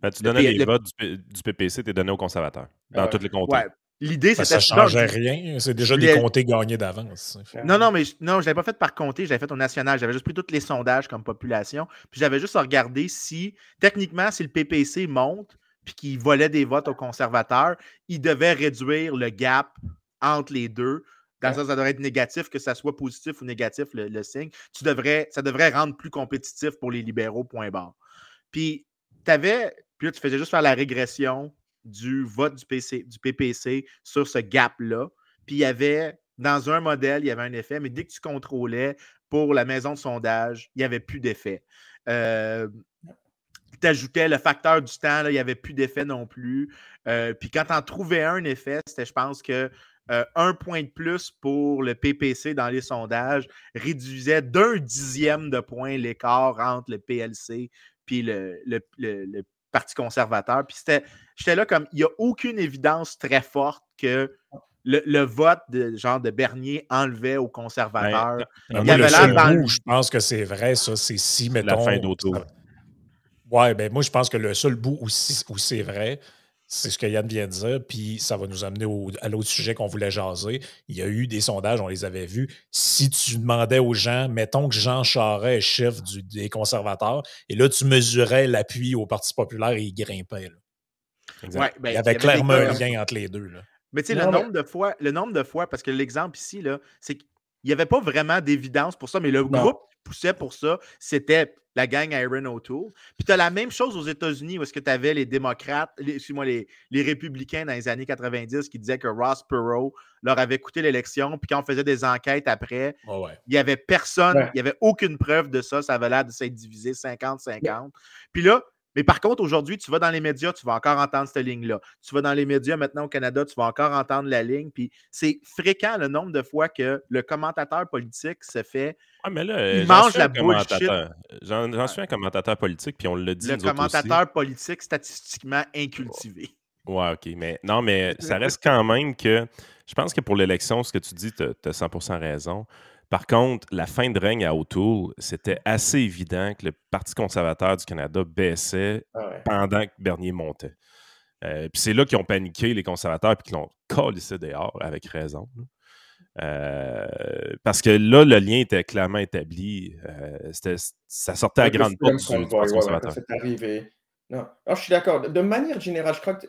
Ben, tu donnais les votes du, PPC, tu es donné aux conservateurs dans tous les comtés. L'idée, c'était. Ça ne changeait rien. C'est déjà des comtés gagnés d'avance. Non, non, mais non, je ne l'avais pas fait par comté, j'avais fait au national. J'avais juste pris tous les sondages comme population. Puis j'avais juste regardé si, techniquement, si le PPC monte, puis qu'il volait des votes aux conservateurs, il devait réduire le gap entre les deux. Dans ça, ça devrait être négatif, que ça soit positif ou négatif, le, signe. Tu devrais, ça devrait rendre plus compétitif pour les libéraux, point barre. Puis, tu avais, puis là, tu faisais juste faire la régression du vote du, PC, du PPC sur ce gap-là. Puis il y avait, dans un modèle, il y avait un effet, mais dès que tu contrôlais pour la maison de sondage, il n'y avait plus d'effet. Euh, tu ajoutais le facteur du temps, il n'y avait plus d'effet non plus. Euh, puis quand tu en trouvais un effet, c'était, je pense que euh, un point de plus pour le PPC dans les sondages réduisait d'un dixième de point l'écart entre le PLC puis le, le, le Parti conservateur. Puis j'étais là comme, il n'y a aucune évidence très forte que le, vote de genre de Bernier enlevait aux conservateurs. Ben, il y avait là Je pense que c'est vrai, ça. C'est si, mettons. La fin d'auto. Ouais, ben moi, je pense que le seul bout où, où c'est vrai, c'est ce que Yann vient de dire, puis ça va nous amener à l'autre sujet qu'on voulait jaser. Il y a eu des sondages, on les avait vus. Si tu demandais aux gens, mettons que Jean Charest est chef des conservateurs, et là, tu mesurais l'appui au Parti populaire et il grimpait. Ben, il y avait clairement un lien entre les deux. Mais tu sais, le, nombre de fois, le nombre de fois, parce que l'exemple ici, c'est qu'il n'y avait pas vraiment d'évidence pour ça, mais le groupe poussait pour ça, c'était la gang Iron O'Toole. Puis tu as la même chose aux États-Unis où est-ce que tu avais les démocrates, excuse-moi, les, les, républicains dans les années 90 qui disaient que Ross Perot leur avait coûté l'élection. Puis quand on faisait des enquêtes après, il n'y avait personne, il n'y avait aucune preuve de ça. Ça avait l'air de s'être divisé 50-50. Puis là, mais par contre, aujourd'hui, tu vas dans les médias, tu vas encore entendre cette ligne-là. Tu vas dans les médias maintenant au Canada, tu vas encore entendre la ligne. Puis c'est fréquent le nombre de fois que le commentateur politique se fait. Mais là, il mange la bullshit. J'en suis un commentateur politique, puis on le dit. Le commentateur politique statistiquement incultivé. Ouais, OK. Mais non, mais ça reste quand même que je pense que pour l'élection, ce que tu dis, tu as 100% raison. Par contre, la fin de règne à O'Toole, c'était assez évident que le Parti conservateur du Canada baissait ah pendant que Bernier montait. Euh, puis c'est là qu'ils ont paniqué, les conservateurs, puis qu'ils l'ont collé dehors, avec raison. Euh, parce que là, le lien était clairement établi. Euh, ça sortait à grande porte du, Parti conservateur. C'est arrivé. Non. je suis d'accord. De manière générale, je crois que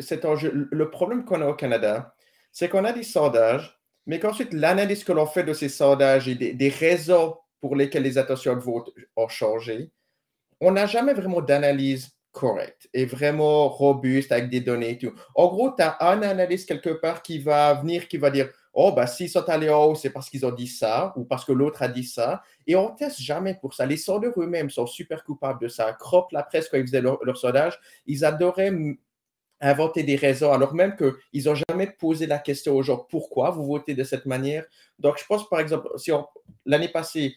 le problème qu'on a au Canada, c'est qu'on a des sondages mais qu'ensuite, l'analyse que l'on fait de ces sondages et des, raisons pour lesquelles les attentions de vote ont changé, on n'a jamais vraiment d'analyse correcte et vraiment robuste avec des données et tout. En gros, tu as un analyste quelque part qui va venir, qui va dire Oh, bah, s'ils sont allés en haut, c'est parce qu'ils ont dit ça ou parce que l'autre a dit ça. Et on teste jamais pour ça. Les sondeurs eux-mêmes sont super coupables de ça. Crop, la presse, quand ils faisaient leur, sondage, ils adoraient inventer des raisons, alors même qu'ils n'ont jamais posé la question aux gens pourquoi vous votez de cette manière? Donc, je pense, par exemple, si l'année passée,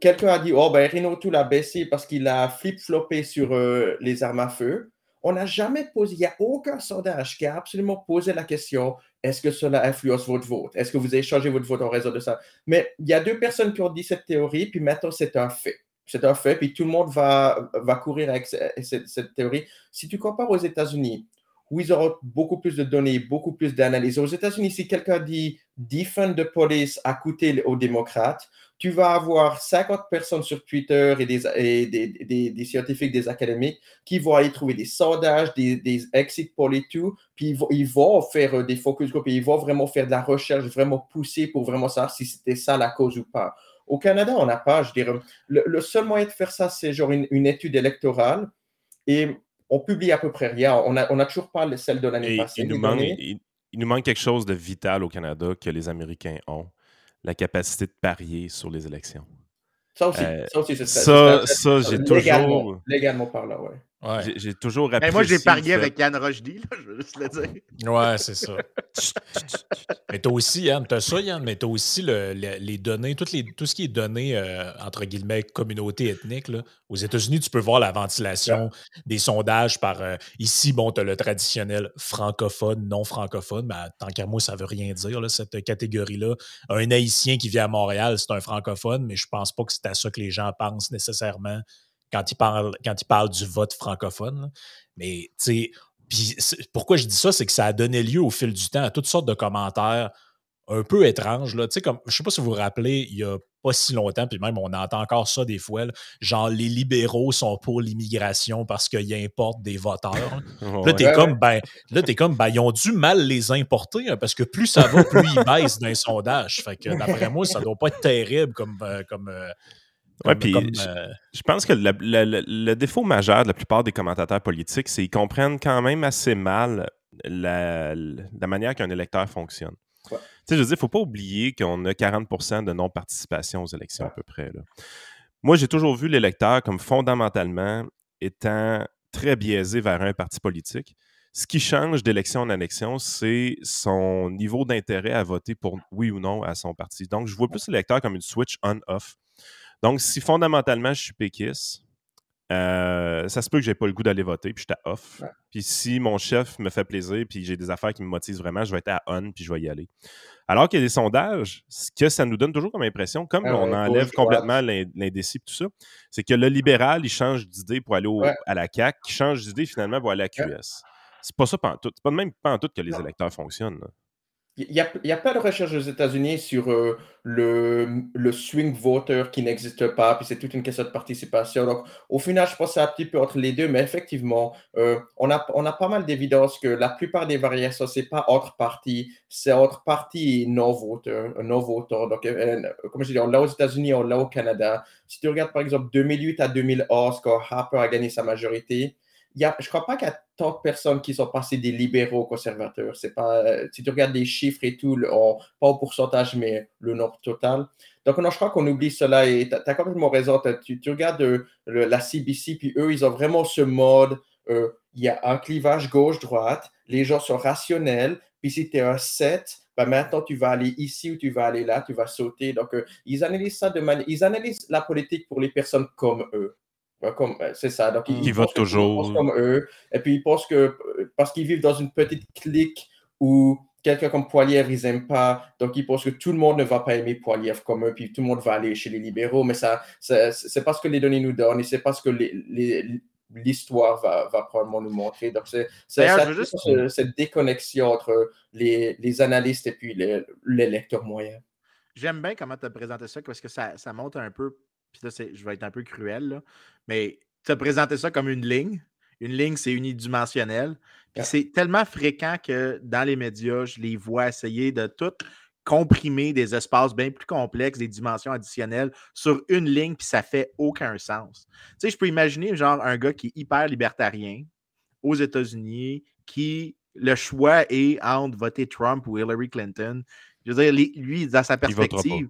quelqu'un a dit Oh, ben Renault tout l'a baissé parce qu'il a flip-floppé sur euh, les armes à feu. On n'a jamais posé, il n'y a aucun sondage qui a absolument posé la question est-ce que cela influence votre vote? Est-ce que vous changé votre vote en raison de ça? Mais il y a deux personnes qui ont dit cette théorie, puis maintenant c'est un fait. C'est un fait, puis tout le monde va, va courir avec cette, théorie. Si tu compares aux États-Unis, où ils auront beaucoup plus de données, beaucoup plus d'analyses. Aux États-Unis, si quelqu'un dit defend the police à coûter aux démocrates, tu vas avoir 50 personnes sur Twitter et des, scientifiques, des académiques qui vont aller trouver des sondages, des, exit polls et tout, puis ils vont, faire euh, des focus group et ils vont vraiment faire de la recherche, vraiment pousser pour vraiment savoir si c'était ça la cause ou pas. Au Canada, on n'a pas, je dirais, le, seul moyen de faire ça, c'est genre une, étude électorale et on publie à peu près rien. On n'a on a toujours pas celle de l'année passée. Il nous, manque, il, nous manque quelque chose de vital au Canada que les Américains ont. la capacité de parier sur les élections. Ça aussi, euh, ça aussi, c'est ça. Ça, j'ai toujours. Légalement parlant, ouais. J'ai toujours apprécié. moi, j'ai parié avec Yann Rochdy, là, je veux juste le dire. Ouais, c'est ça. mais t'as aussi, Yann, t'as ça, Yann, mais t'as aussi le, les données, toutes les, tout ce qui est donné, euh, entre guillemets, communauté ethnique. Là. Aux États-Unis, tu peux voir la ventilation des sondages par. Euh, ici, bon, t'as le traditionnel francophone, non francophone, mais tant qu'à moi, ça veut rien dire, là, cette catégorie-là. Un Haïtien qui vit à Montréal, c'est un francophone, mais je pense pas que c'est à ça que les gens pensent nécessairement quand il parle, quand il parle du vote francophone. Mais, tu sais, pourquoi je dis ça, c'est que ça a donné lieu au fil du temps à toutes sortes de commentaires un peu étranges. Là. Comme, je ne sais pas si vous vous rappelez, il y a pas si longtemps, puis même on entend encore ça des fois, genre les libéraux sont pour l'immigration parce qu'ils importent des voteurs. Là, t'es comme, ben, là, es comme, ben, ils ont dû mal les importer hein, parce que plus ça va, plus ils baissent dans les sondages. Fait que d'après moi, ça doit pas être terrible comme, euh, comme, euh, oui, puis euh, je, pense que le, défaut majeur de la plupart des commentateurs politiques, c'est qu'ils comprennent quand même assez mal la, manière qu'un électeur fonctionne. Tu sais, je veux dire, il ne faut pas oublier qu'on a 40% de non-participation aux élections à peu près. Moi, j'ai toujours vu l'électeur comme fondamentalement étant très biaisé vers un parti politique. Ce qui change d'élection en élection, c'est son niveau d'intérêt à voter pour oui ou non à son parti. Donc, je vois plus l'électeur comme une switch on-off. Donc, si fondamentalement je suis péquiste, euh, ça se peut que j'ai pas le goût d'aller voter, puis je suis à off. Puis si mon chef me fait plaisir, puis j'ai des affaires qui me motivent vraiment, je vais être à on, puis je vais y aller. Alors qu'il y a des sondages, ce que ça nous donne toujours comme impression, comme ah on enlève complètement l'indécis tout ça, c'est que le libéral, il change d'idée pour aller à la CAQ, qui change d'idée finalement pour aller à la QS. C'est pas ça tout. C'est pas même pas en tout que les électeurs fonctionnent. Il y, a, a plein de recherches aux États-Unis sur euh, le, swing voter qui n'existe pas, puis c'est toute une question de participation. Donc, au final, je pense que c'est un petit peu entre les deux, mais effectivement, euh, on, a, on a pas mal d'évidence que la plupart des variations, ce n'est pas entre partis, c'est entre partis non-voteurs. Non. Donc, euh, comme je dis, on l'a aux États-Unis, on l'a au Canada. Si tu regardes, par exemple, 2008 à 2011, quand Harper a gagné sa majorité, je ne crois pas qu'il y a tant de personnes qui sont passées des libéraux conservateurs. C'est pas, euh, si tu regardes les chiffres et tout, pas au pourcentage, mais le nombre total. Donc, non, je crois qu'on oublie cela et tu as, complètement raison. Tu, tu, regardes euh, la CBC, puis eux, ils ont vraiment ce mode. Euh, il y a un clivage gauche-droite, les gens sont rationnels, puis si tu es un 7, ben maintenant tu vas aller ici ou tu vas aller là, tu vas sauter. Donc, ils analysent ça de manière. Ils analysent la politique pour les personnes comme eux. Euh, c'est ça. Donc, ils, votent toujours. comme eux. Et puis, ils pensent que euh, parce qu'ils vivent dans une petite clique où quelqu'un comme Poilière, ils n'aiment pas. Donc, ils pensent que tout le monde ne va pas aimer Poilière comme eux, puis tout le monde va aller chez les libéraux. Mais ça, c'est parce que les données nous donnent et c'est parce que l'histoire va, va, probablement nous montrer. Donc, c'est cette déconnexion entre les, les analystes et puis les, les lecteurs moyens. J'aime bien comment tu as présenté ça parce que ça, ça montre un peu puis là, je vais être un peu cruel, là, mais tu as présenté ça comme une ligne. Une ligne, c'est unidimensionnel. Puis c'est tellement fréquent que dans les médias, je les vois essayer de tout comprimer des espaces bien plus complexes, des dimensions additionnelles sur une ligne, puis ça fait aucun sens. Tu sais, je peux imaginer, genre, un gars qui est hyper libertarien aux États-Unis, qui le choix est entre voter Trump ou Hillary Clinton. Je veux dire, lui, dans sa perspective,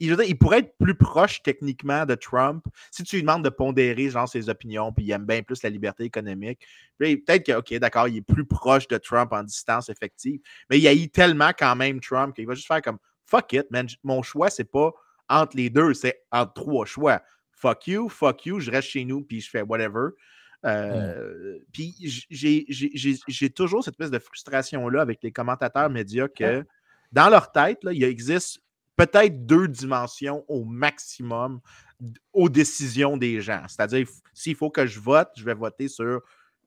il, pourrait être plus proche techniquement de Trump si tu lui demandes de pondérer genre ses opinions, puis il aime bien plus la liberté économique. Peut-être que, OK, d'accord, il est plus proche de Trump en distance effective, mais il eu tellement quand même Trump qu'il va juste faire comme fuck it, man, mon choix, c'est pas entre les deux, c'est entre trois choix. Fuck you, fuck you, je reste chez nous, puis je fais whatever. Euh, puis j'ai toujours cette espèce de frustration-là avec les commentateurs médias que dans leur tête, là, il existe peut-être deux dimensions au maximum aux décisions des gens. C'est-à-dire, s'il faut que je vote, je vais voter sur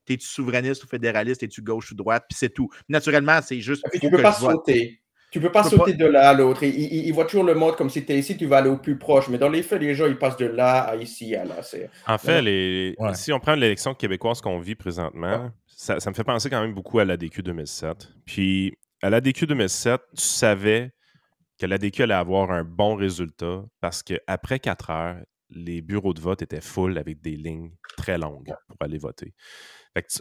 t'es-tu souverainiste ou fédéraliste, es-tu gauche ou droite, puis c'est tout. Naturellement, c'est juste. tu ne peux pas sauter. Tu peux pas sauter de là à l'autre. Il, voit toujours le monde comme si tu es ici, tu vas aller au plus proche. Mais dans les faits, les gens, ils passent de là à ici, à là. En fait, les... si on prend l'élection québécoise qu'on vit présentement, ça, ça, me fait penser quand même beaucoup à l'ADQ 2007. Puis, à l'ADQ 2007, tu savais que l'ADQ allait avoir un bon résultat parce qu'après quatre heures, les bureaux de vote étaient full avec des lignes très longues pour aller voter.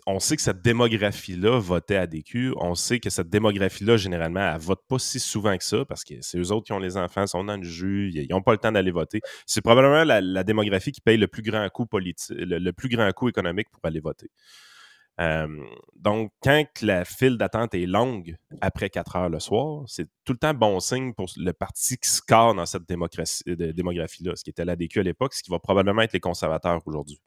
on sait que cette démographie-là votait à DQ. On sait que cette démographie-là, généralement, elle vote pas si souvent que ça parce que c'est eux autres qui ont les enfants, sont dans le jus, ils n'ont pas le temps d'aller voter. C'est probablement la, démographie qui paye le plus grand coût politique, le, plus grand coût économique pour aller voter. Donc, quand la file d'attente est longue après 4 heures le soir, c'est tout le temps bon signe pour le parti qui score dans cette démographie-là, ce qui était la DQ à l'époque, ce qui va probablement être les conservateurs aujourd'hui.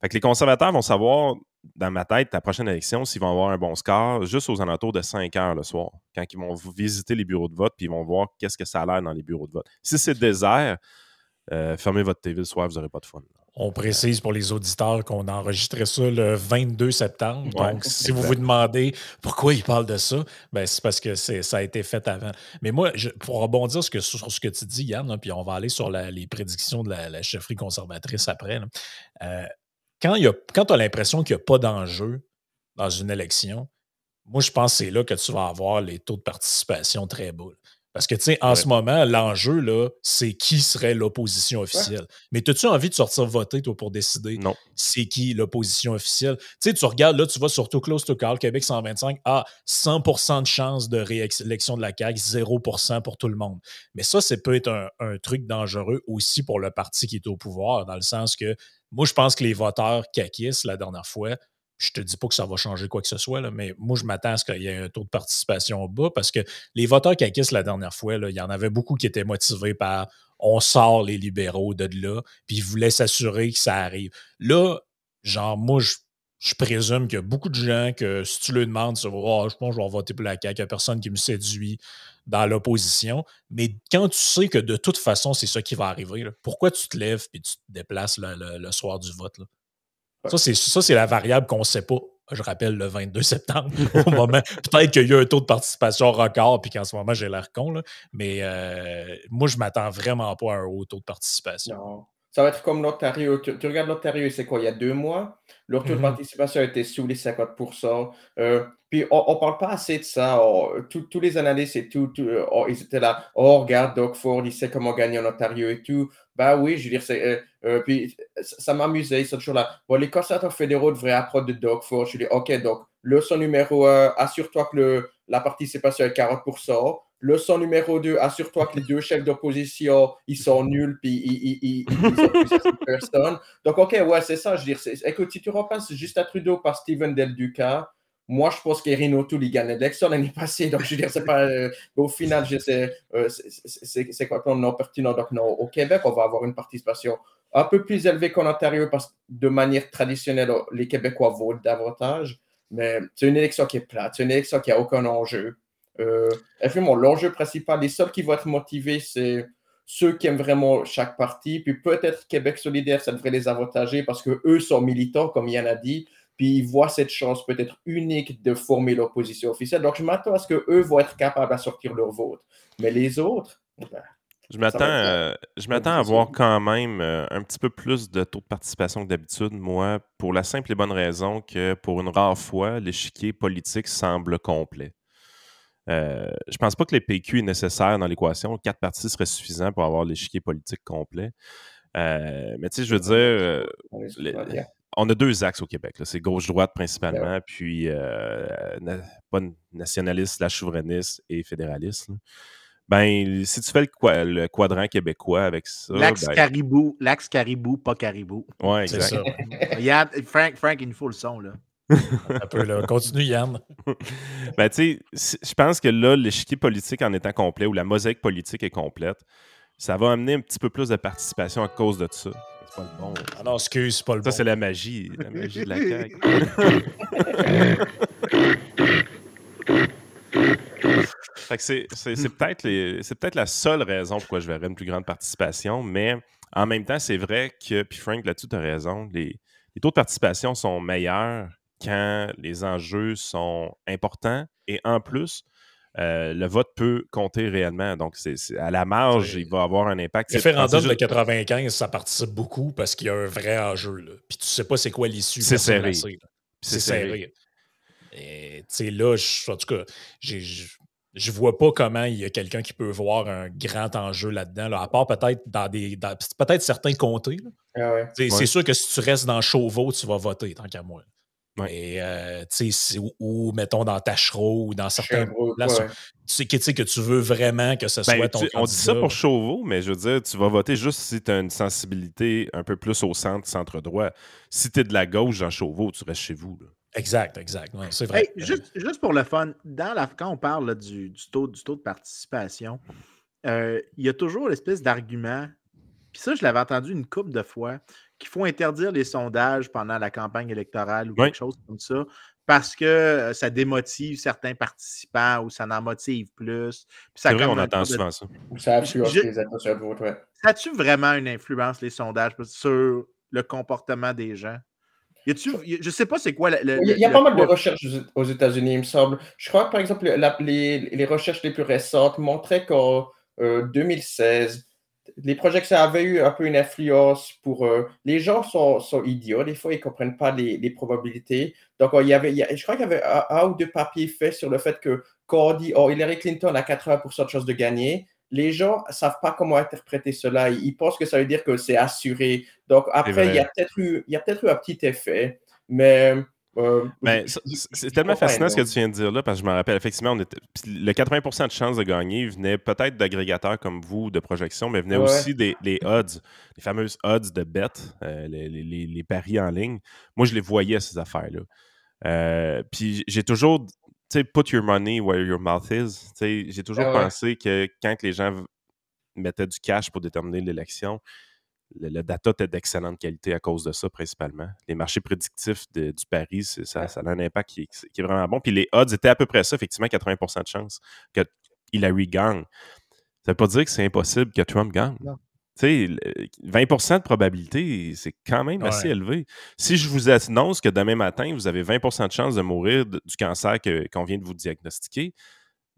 Fait que les conservateurs vont savoir, dans ma tête, la prochaine élection, s'ils vont avoir un bon score juste aux alentours de 5 heures le soir, quand ils vont visiter les bureaux de vote, puis ils vont voir qu'est-ce que ça a l'air dans les bureaux de vote. Si c'est désert, euh, fermez votre TV le soir, vous n'aurez pas de fun. On précise pour les auditeurs qu'on a enregistré ça le 22 septembre. donc, si vous vous demandez pourquoi il parle de ça, ben, c'est parce que ça a été fait avant. Mais moi, pour rebondir sur, ce que tu dis, Yann, puis on va aller sur les prédictions de la, chefferie conservatrice après. Euh, quand, quand tu as l'impression qu'il n'y a pas d'enjeu dans une élection, moi, je pense que c'est là que tu vas avoir les taux de participation très bas. Parce que, tu sais, en ce moment, l'enjeu, là, c'est qui serait l'opposition officielle. Mais as-tu envie de sortir voter, toi, pour décider c'est qui l'opposition officielle? Tu sais, tu regardes, là, tu vas sur Too Close to Call, Québec 125, ah, 100% de chance de réélection de la CAQ, 0% pour tout le monde. Mais ça, ça peut être un, un, truc dangereux aussi pour le parti qui est au pouvoir, dans le sens que moi, je pense que les voteurs caquistes, la dernière fois, je te dis pas que ça va changer quoi que ce soit, là, mais moi, je m'attends à ce qu'il y ait un taux de participation bas parce que les voteurs caquistes la dernière fois, là, il y en avait beaucoup qui étaient motivés par on sort les libéraux de là, puis ils voulaient s'assurer que ça arrive. Là, genre, moi, je, présume qu'il y a beaucoup de gens que si tu leur demandes, oh, je pense que je vais voter pour la CAQ, il n'y a personne qui me séduit dans l'opposition. Mais quand tu sais que de toute façon, c'est ça qui va arriver, pourquoi tu te lèves et tu te déplaces le, soir du vote? Là? Ça, c'est la variable qu'on ne sait pas. Je rappelle le 22 septembre, au moment. Peut-être qu'il y a eu un taux de participation record, puis qu'en ce moment, j'ai l'air con, mais euh, moi, je m'attends vraiment pas à un haut taux de participation. Ça va être comme l'Ontario. Tu, regardes l'Ontario, c'est quoi, il y a deux mois? Leur taux de mm-hmm. participation était sous les 50 euh, Puis on ne parle pas assez de ça. tous les analystes et tout, oh, ils étaient là. Oh, regarde, Doug Ford, il sait comment gagner en Ontario et tout. Ben oui, je veux dire, c'est. Euh, euh, puis ça m'amusait, ils sont toujours là. Bon, les conservateurs fédéraux devraient apprendre de Doug Ford. Je dis, OK, donc, leçon numéro 1, assure-toi que le, la participation est 40 Leçon numéro 2, assure-toi que les deux chefs d'opposition, ils sont nuls, puis ils, ils, ils, personne. Donc, OK, ouais, c'est ça. Je veux dire, écoute, si tu repasses juste à Trudeau par Steven Del Duca, moi, je pense qu'Erin O'Toole, il gagne l'élection l'année passée. Donc, je veux dire, c'est pas. Euh, au final, euh, c'est complètement non pertinent? Donc, non, au Québec, on va avoir une participation un peu plus élevée qu'en Ontario parce que de manière traditionnelle, les Québécois votent davantage. Mais c'est une élection qui est plate. C'est une élection qui n'a aucun enjeu. Euh, effectivement, l'enjeu principal, les seuls qui vont être motivés, c'est ceux qui aiment vraiment chaque parti. Puis peut-être Québec solidaire, ça devrait les avantager parce qu'eux sont militants, comme Yann a dit. Puis ils voient cette chance peut-être unique de former l'opposition officielle. Donc je m'attends à ce qu'eux vont être capables à sortir leur vote. Mais les autres, ben, je m'attends, euh, je m'attends à avoir quand même euh, un petit peu plus de taux de participation que d'habitude, moi, pour la simple et bonne raison que pour une rare fois, l'échiquier politique semble complet. Euh, je pense pas que les PQ est nécessaire dans l'équation. Quatre partis seraient suffisants pour avoir l'échiquier politique complet. Euh, mais tu sais, je veux dire, on a deux axes au Québec. C'est gauche-droite principalement, puis euh, pas nationaliste, la souverainiste et fédéraliste. Ben, si tu fais le, quadrant québécois avec ça. L'axe ben caribou, l'axe caribou, pas caribou. Ouais, exact. Frank, Frank, il nous faut le son, là. Un peu là. Continue, Yann. ben, tu sais, je pense que là, l'échiquier politique en étant complet ou la mosaïque politique est complète, ça va amener un petit peu plus de participation à cause de ça. C'est pas le bon. Ah non, excuse, c'est pas le ça, bon. c'est la magie. La magie de la CAQ. c'est, peut-être peut la seule raison pourquoi je verrais une plus grande participation, mais en même temps, c'est vrai que, puis Frank, là-dessus, tu as raison, les, les taux de participation sont meilleurs quand les enjeux sont importants et en plus, euh, le vote peut compter réellement. Donc, c'est, à la marge, il va avoir un impact. Le référendum de 95, ça participe beaucoup parce qu'il y a un vrai enjeu. Là. Puis tu sais pas c'est quoi l'issue. C'est serré. C'est serré. Et tu sais, là, en tout cas, j'ai je vois pas comment il y a quelqu'un qui peut voir un grand enjeu là-dedans, à part peut-être dans des peut-être certains comtés. Ah c'est sûr que si tu restes dans Chauveau, tu vas voter, tant qu'à moi. Et, euh, ou, mettons dans Tachereau ou dans certains places, tu sais que tu veux vraiment que ce ben, soit ton On dit ça pour Chauveau, mais je veux dire, tu vas voter juste si tu as une sensibilité un peu plus au centre, centre-droit. Si tu es de la gauche dans Chauveau, tu restes chez vous. Exact, exact. c'est vrai. juste, pour le fun, dans la, quand on parle du, taux, du taux de participation, euh, il y a toujours l'espèce d'argument, puis ça, je l'avais entendu une couple de fois, qu'il faut interdire les sondages pendant la campagne électorale ou quelque chose comme ça, parce que euh, ça démotive certains participants ou ça en motive plus. C'est vrai, on entend souvent ça. Ou ça influence les intentions de vote, ouais. Ça a-tu vraiment une influence, les sondages, sur le comportement des gens? Y je ne sais pas c'est quoi. il y a, pas mal de recherches aux États-Unis, il me semble. Je crois que, par exemple, les, les, recherches les plus récentes montraient qu'en 2016, euh, les projections avaient eu un peu une influence pour. Euh, les gens sont, sont, idiots, des fois, ils ne comprennent pas les, les, probabilités. Donc, il y avait, je crois qu'il y avait un, ou deux papiers faits sur le fait que quand on dit oh, Hillary Clinton a 80% de chances de gagner, les gens ne savent pas comment interpréter cela. Ils, pensent que ça veut dire que c'est assuré. Donc, après, il y a peut-être eu, peut eu un petit effet. Mais euh, ben, c'est tellement fascinant ce que tu viens de dire là, parce que je me rappelle, effectivement, on était, le 80% de chances de gagner venait peut-être d'agrégateurs comme vous, de projection, mais venait aussi des odds, les fameuses odds de bet, euh, les, paris en ligne. Moi, je les voyais, ces affaires-là. Euh, puis j'ai toujours, tu sais, put your money where your mouth is. J'ai toujours ah pensé que quand les gens mettaient du cash pour déterminer l'élection, le, data était d'excellente qualité à cause de ça, principalement. Les marchés prédictifs du Paris, ça, a un impact qui est, vraiment bon. Puis les odds étaient à peu près ça, effectivement, 80% de chance que Hillary gagne. Ça ne veut pas dire que c'est impossible que Trump gagne. Tu sais, 20% de probabilité, c'est quand même assez élevé. Si je vous annonce que demain matin, vous avez 20% de chance de mourir du cancer qu'on vient de vous diagnostiquer,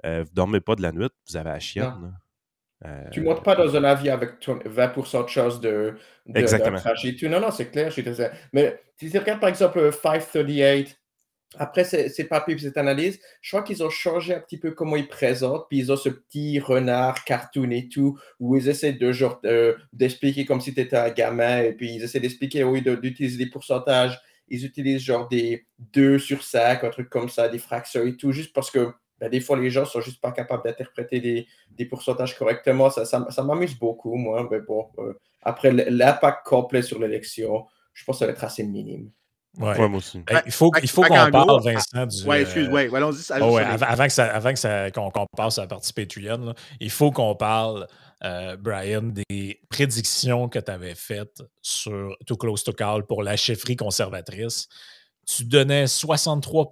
euh, vous ne dormez pas de la nuit, vous avez la chienne. Euh, tu ne montes pas dans un avion avec 20% de chance de, de, Non, non, c'est clair. Mais si tu regardes par exemple 538, après ces, papiers et cette analyse, je crois qu'ils ont changé un petit peu comment ils présentent, puis ils ont ce petit renard cartoon et tout, où ils essaient de genre d'expliquer comme si tu étais un gamin, et puis ils essaient d'expliquer, oui, d'utiliser des pourcentages. Ils utilisent genre des 2 sur 5, un truc comme ça, des fractions et tout, juste parce que ben, des fois, les gens sont juste pas capables d'interpréter des, des, pourcentages correctement. Ça, ça, m'amuse beaucoup, moi. Mais bon, euh, après, l'impact complet sur l'élection, je pense que ça va être assez minime. Ouais. moi aussi. il faut, il faut qu'on parle, Vincent, du. Oui, excuse, moi allons avant, que ça, avant que qu'on passe à la partie Patreon, il faut qu'on parle, euh, Brian, des prédictions que tu avais faites sur Too Close to Call pour la chefferie conservatrice. Tu donnais 63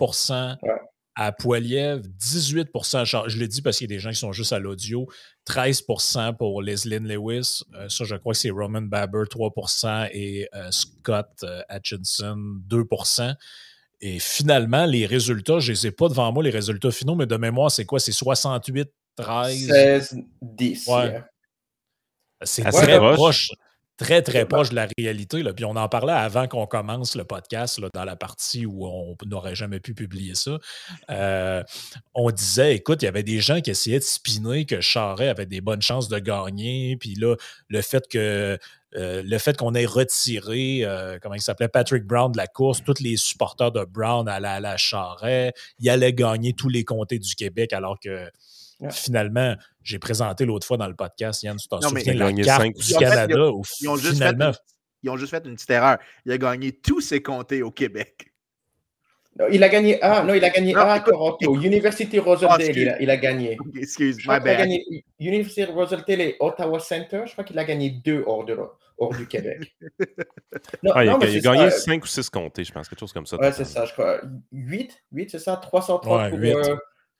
à Poiliev, 18% je le dis parce qu'il y a des gens qui sont juste à l'audio, 13% pour Leslie Lewis, euh, ça je crois que c'est Roman Baber 3% et euh, Scott euh, Hutchinson 2% Et finalement, les résultats, je ne les ai pas devant moi, les résultats finaux, mais de mémoire, c'est quoi? C'est 68, 13. 16, 10. C'est très proche très, très proche de la réalité. Là. Puis on en parlait avant qu'on commence le podcast, là, dans la partie où on n'aurait jamais pu publier ça. Euh, on disait, écoute, il y avait des gens qui essayaient de spinner que Charret avait des bonnes chances de gagner. Puis là, le fait que euh, le fait qu'on ait retiré, euh, comment il s'appelait, Patrick Brown de la course, tous les supporters de Brown allaient à la Charret, il allait gagner tous les comtés du Québec alors que Finalement, j'ai présenté l'autre fois dans le podcast, Yann, tu t'en souviens, la carte du Canada. ils, ont juste fait, ils ont juste fait une petite erreur. Il a gagné tous ses comtés au Québec. il a gagné A. Non, il a gagné A à Toronto. University Rosedale, il, a, il, a, gagné. Excuse, moi bad. Gagné University Rosedale et Ottawa Center. Je crois qu'il a gagné deux hors, de, hors du Québec. non, ah, il, a, gagné 5 ou 6 comtés, je pense, quelque chose comme ça. Ouais, c'est ça, je crois. 8, 8 c'est ça? 330 ouais, pour, euh,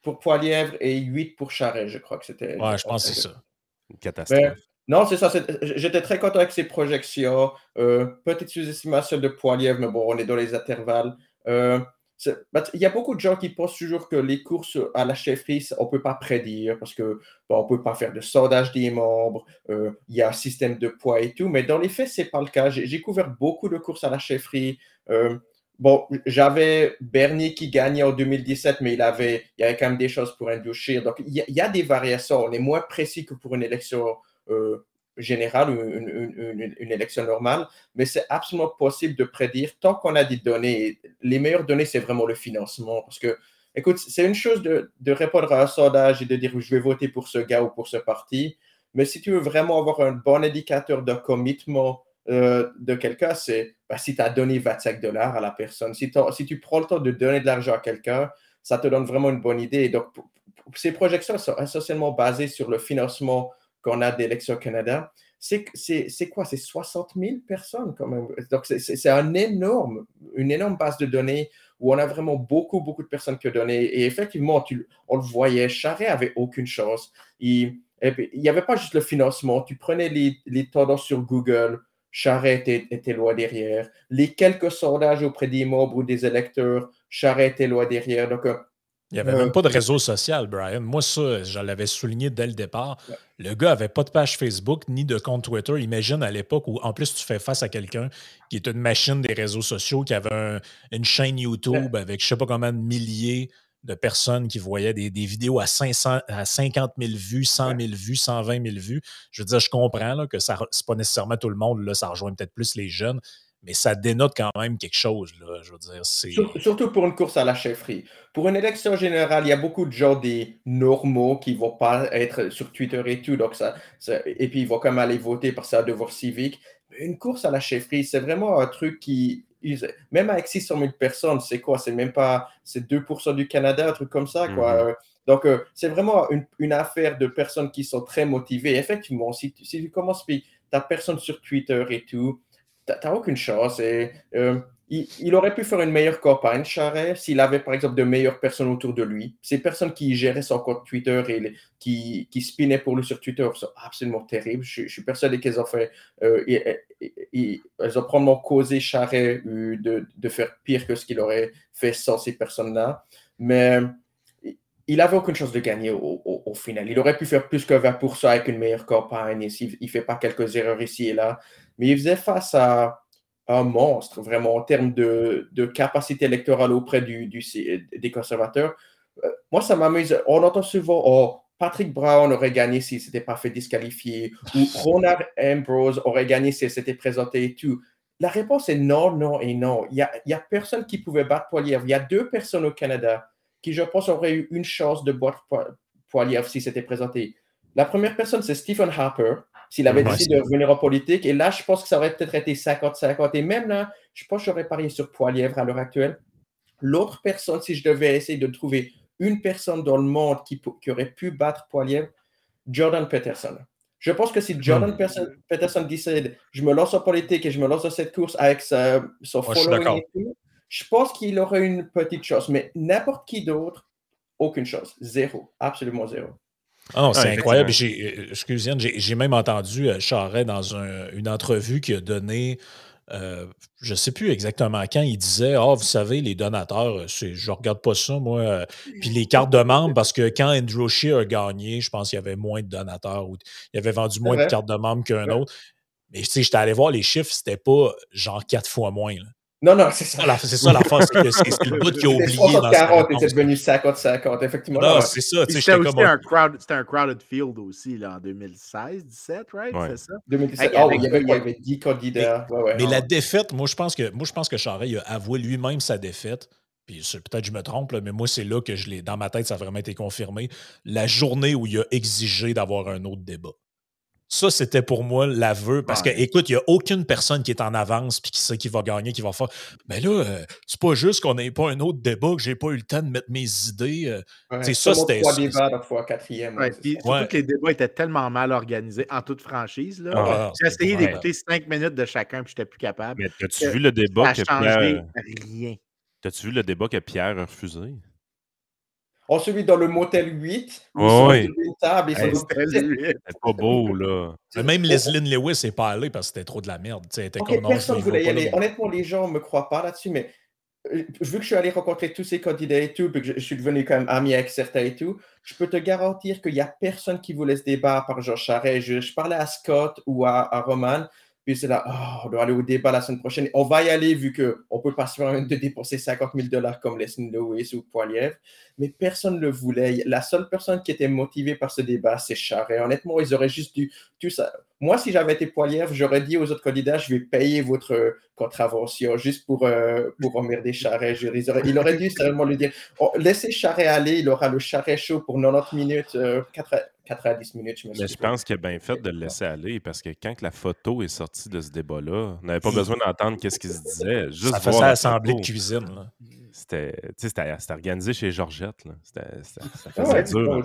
pour Poilièvre et 8 pour Charret, je crois que c'était. Ouais, je pense que c'est ça. Une catastrophe. non, c'est ça. J'étais très content avec ces projections. Euh, petite sous-estimation de Poilièvre, mais bon, on est dans les intervalles. Euh, il y a beaucoup de gens qui pensent toujours que les courses à la chefferie, on ne peut pas prédire parce que on ne peut pas faire de sondage des membres, euh, il y a un système de poids et tout, mais dans les faits, ce n'est pas le cas. J'ai couvert beaucoup de courses à la chefferie bon, j'avais Bernier qui gagnait en 2017, mais il, avait, il y avait quand même des choses pour indouchir. Donc, il y, a, des variations. On est moins précis que pour une élection euh, générale ou une, une, élection normale, mais c'est absolument possible de prédire tant qu'on a des données. Les meilleures données, c'est vraiment le financement. Parce que, écoute, c'est une chose de, de, répondre à un sondage et de dire je vais voter pour ce gars ou pour ce parti, mais si tu veux vraiment avoir un bon indicateur de commitment euh, de quelqu'un, c'est ben, si tu as donné 25 dollars à la personne, si, si, tu prends le temps de donner de l'argent à quelqu'un, ça te donne vraiment une bonne idée. Donc, ces projections sont essentiellement basées sur le financement qu'on a d'Élections Canada. C'est quoi? C'est 60 000 personnes quand même. Donc, c'est un énorme, une énorme base de données où on a vraiment beaucoup, beaucoup de personnes qui ont donné. Et effectivement, tu, on le voyait, Charret avait aucune chance. Il n'y avait pas juste le financement. Tu prenais les, les tendances sur Google, Charette était, loin derrière. Les quelques sondages auprès des membres ou des électeurs, Charette était loin derrière. Donc, il n'y avait même pas de réseau social, Brian. Moi, ça, je l'avais souligné dès le départ. Le gars n'avait pas de page Facebook ni de compte Twitter. Imagine à l'époque où, en plus, tu fais face à quelqu'un qui est une machine des réseaux sociaux, qui avait une chaîne YouTube avec je ne sais pas combien de milliers de personnes qui voyaient des, vidéos à, 500, à 50 000 vues, 100 000 vues, 120 000 vues. Je veux dire, je comprends là, que ce n'est pas nécessairement tout le monde, là, ça rejoint peut-être plus les jeunes, mais ça dénote quand même quelque chose. Là, je veux dire, Surtout pour une course à la chefferie. Pour une élection générale, il y a beaucoup de gens des normaux qui ne vont pas être sur Twitter et tout, donc ça, et puis ils vont quand même aller voter par ça devoir civique. Une course à la chefferie, c'est vraiment un truc qui, même avec 600 000 personnes, c'est quoi? C'est même pas, c'est 2% du Canada, un truc comme ça, quoi. Mhm. Donc, euh, c'est vraiment une, affaire de personnes qui sont très motivées. Effectivement, si, si tu commences, puis tu personne sur Twitter et tout, tu n'as aucune chance. Et, euh, il, aurait pu faire une meilleure campagne, Charest, s'il avait par exemple de meilleures personnes autour de lui. Ces personnes qui géraient son compte Twitter et qui, qui spinaient pour lui sur Twitter sont absolument terribles. Je, suis persuadé qu'elles ont fait, euh, elles ont probablement causé Charest euh, de, de, faire pire que ce qu'il aurait fait sans ces personnes-là. Mais il avait aucune chance de gagner au, final. Il aurait pu faire plus que 20% avec une meilleure campagne et s'il ne fait pas quelques erreurs ici et là. Mais il faisait face à un monstre, vraiment, en termes de, capacité électorale auprès du, des conservateurs. Euh, moi, ça m'amuse. On entend souvent, oh, Patrick Brown aurait gagné s'il ne s'était pas fait disqualifier, ou Ronald Ambrose aurait gagné s'il s'était présenté et tout. La réponse est non, non et non. Il n'y a, a personne qui pouvait battre Poilievre. Il y a deux personnes au Canada qui, je pense, auraient eu une chance de battre Poilievre s'il s'était présenté. La première personne, c'est Stephen Harper, s'il avait décidé de revenir en politique. Et là, je pense que ça aurait peut-être été 50-50. Et même là, je pense que j'aurais parié sur Poilièvre à l'heure actuelle. L'autre personne, si je devais essayer de trouver une personne dans le monde qui, qui aurait pu battre Poilièvre, Jordan Peterson. Je pense que si Jordan hmm. Peterson décide, je me lance en politique et je me lance dans cette course avec sa, son following je pense qu'il aurait une petite chance. Mais n'importe qui d'autre, aucune chance. Zéro. Absolument zéro. Ah c'est incroyable. J'ai, euh, j'ai, même entendu euh, Charret dans une entrevue qui a donné, euh, je ne sais plus exactement quand, il disait Ah, vous savez, les donateurs, je ne regarde pas ça, moi. puis les cartes de membres, parce que quand Andrew Shea a gagné, je pense qu'il y avait moins de donateurs ou il avait vendu moins de cartes de membres qu'un autre. Mais tu sais, j'étais allé voir les chiffres, c'était pas genre quatre fois moins. Non, non, c'est ça. C'est ça la force, c'est le bout qui a oublié. 40 et c'est devenu 50-50, effectivement. Non, c'est ça. C'était aussi un, crowd, un crowded field aussi là, en 2016, 17, right? C'est ça? 2017. oh, il, y avait, il y avait 10 candidats. Mais, ouais, mais la défaite, moi, je pense que, moi, je pense que Charest a avoué lui-même sa défaite. Puis peut-être je me trompe, mais moi, c'est là que je l'ai. Dans ma tête, ça a vraiment été confirmé. La journée où il a exigé d'avoir un autre débat. Ça, c'était pour moi l'aveu. Parce que, écoute, il n'y a aucune personne qui est en avance puis qui sait qui va gagner, qui va faire. Mais là, euh, c'est pas juste qu'on n'ait pas un autre débat, que j'ai pas eu le temps de mettre mes idées. c'est ça, c'était. Trois débats, fois quatrième. surtout que les débats étaient tellement mal organisés en toute franchise. Là. Ah, j'ai essayé d'écouter cinq minutes de chacun puis j'étais plus capable. Mais as-tu vu le débat que Pierre. Rien. As-tu vu le débat que Pierre a refusé? On se vit dans le motel 8. oui. table c'est pas beau, là. même Leslie Lewis n'est pas allée parce que c'était trop de la merde. personne ne voulait y aller. Honnêtement, les gens ne me croient pas là-dessus, mais euh, vu que je suis allé rencontrer tous ces candidats et tout, puis que je, suis devenu quand même ami avec certains et tout, je peux te garantir qu'il n'y a personne qui voulait ce débat par Jean Charest. Je, parlais à Scott ou à, Roman. Puis c'est là, oh, on doit aller au débat la semaine prochaine. On va y aller vu qu'on peut pas se permettre de dépenser 50 000 dollars comme Leslie Lewis ou Poiliev. Mais personne ne le voulait. La seule personne qui était motivée par ce débat, c'est Charret. Honnêtement, ils auraient juste dû tout ça. Moi, si j'avais été Poiliev, j'aurais dit aux autres candidats, je vais payer votre euh, contravention juste pour, euh, pour emmerder Charret. Il aurait dû seulement lui dire, oh, laissez Charret aller, il aura le Charret chaud pour 90 minutes, euh, 90 minutes. Je me Mais je pense qu'il a bien fait de le laisser aller parce que quand la photo est sortie de ce débat-là, on n'avait pas besoin d'entendre qu'est-ce qu'il se disait. Juste ça faisait assemblée de cuisine. C'était organisé chez Georgette. Là. C ça faisait dur.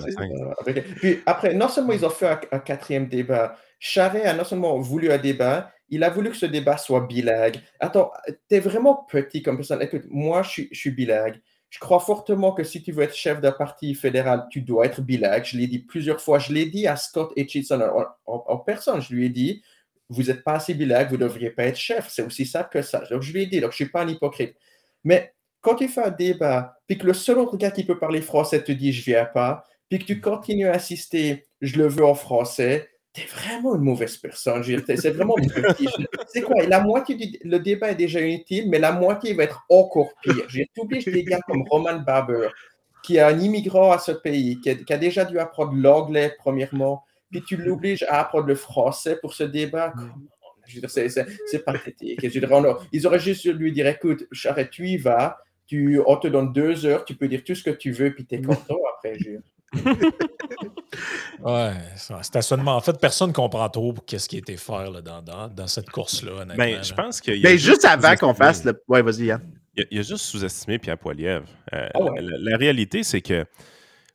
Puis après, non seulement ils ont fait un, quatrième débat, Charret a non seulement voulu un débat, il a voulu que ce débat soit bilingue. Attends, t'es vraiment petit comme personne. Écoute, moi, je suis, je suis bilingue. Je crois fortement que si tu veux être chef d'un parti fédéral, tu dois être bilingue. Je l'ai dit plusieurs fois. Je l'ai dit à Scott Hitchison en, personne. Je lui ai dit, vous n'êtes pas assez bilingue, vous ne devriez pas être chef. C'est aussi simple que ça. Donc, je lui ai dit, donc je ne suis pas un hypocrite. Mais quand tu fais un débat, puis que le seul autre gars qui peut parler français te dit, je ne viens pas, puis que tu continues à insister, je le veux en français, t'es vraiment une mauvaise personne. C'est vraiment C'est quoi? La moitié du le débat est déjà inutile, mais la moitié va être encore pire. J'ai oublié des gars comme Roman Barber, qui est un immigrant à ce pays, qui a, déjà dû apprendre l'anglais premièrement, puis tu l'obliges à apprendre le français pour ce débat. C'est pathétique. ils auraient juste lui dire écoute, Charrette, tu y vas, tu, on te donne deux heures, tu peux dire tout ce que tu veux, puis tu es content après, jure ouais, stationnement. En fait, personne ne comprend trop qu'est-ce qui a été fait là, dans, dans, cette course-là. Ben, je pense que. Ben, juste avant qu'on fasse le. Ouais, vas-y, Yann. Il, a juste sous-estimé Pierre Poilievre. Euh, ah la, réalité, c'est que.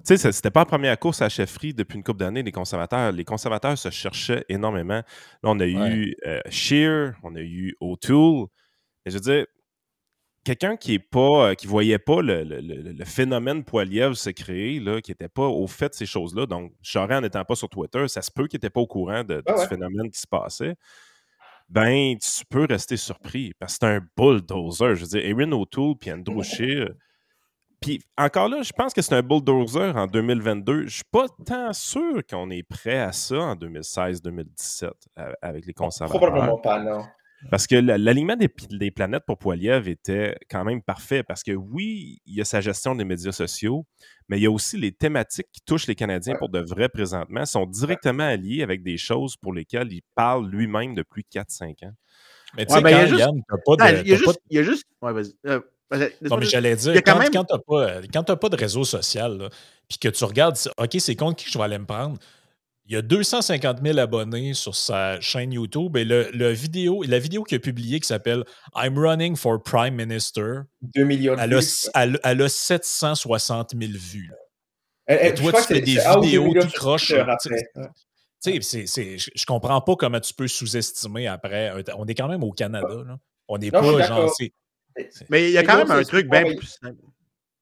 Tu sais, c'était pas la première course à chefferie depuis une couple d'années, les conservateurs. Les conservateurs se cherchaient énormément. Là, on a eu euh, Shear, on a eu O'Toole. Mais je veux dire, quelqu'un qui est pas, euh, qui voyait pas le, phénomène Poilievre se créer, là, qui n'était pas au fait de ces choses-là, donc Charest n'étant pas sur Twitter, ça se peut qu'il n'était pas au courant de, ce phénomène qui se passait, ben tu peux rester surpris parce que c'est un bulldozer. Je veux dire, Erin O'Toole puis Andrew Scheer. Puis encore là, je pense que c'est un bulldozer en 2022. Je suis pas tant sûr qu'on est prêt à ça en 2016-2017 avec les conservateurs. Probablement pas, non. Parce que l'alignement des, planètes pour Poiliev était quand même parfait. Parce que oui, il y a sa gestion des médias sociaux, mais il y a aussi les thématiques qui touchent les Canadiens pour de vrai présentement, sont directement alliés avec des choses pour lesquelles il parle lui-même depuis 4-5 ans. Mais tu sais, quand, Yann, pas de... Il y a juste... Ouais, vas-y. Euh, non, mais j'allais dire, quand, tu n'as pas, de réseau social, puis que tu regardes, OK, c'est contre qui je vais aller me prendre, il y a 250 000 abonnés sur sa chaîne YouTube et le, vidéo, la vidéo qu'il a publiée qui s'appelle I'm running for Prime Minister. 2 millions de elle vues. A, elle, a 760 000 vues. Et, toi, tu fais des vidéos qui crochent. Tu sais, je, ne comprends pas comment tu peux sous-estimer après. On est quand même au Canada. Là. On n'est pas genre. Mais il y a quand même un truc bien plus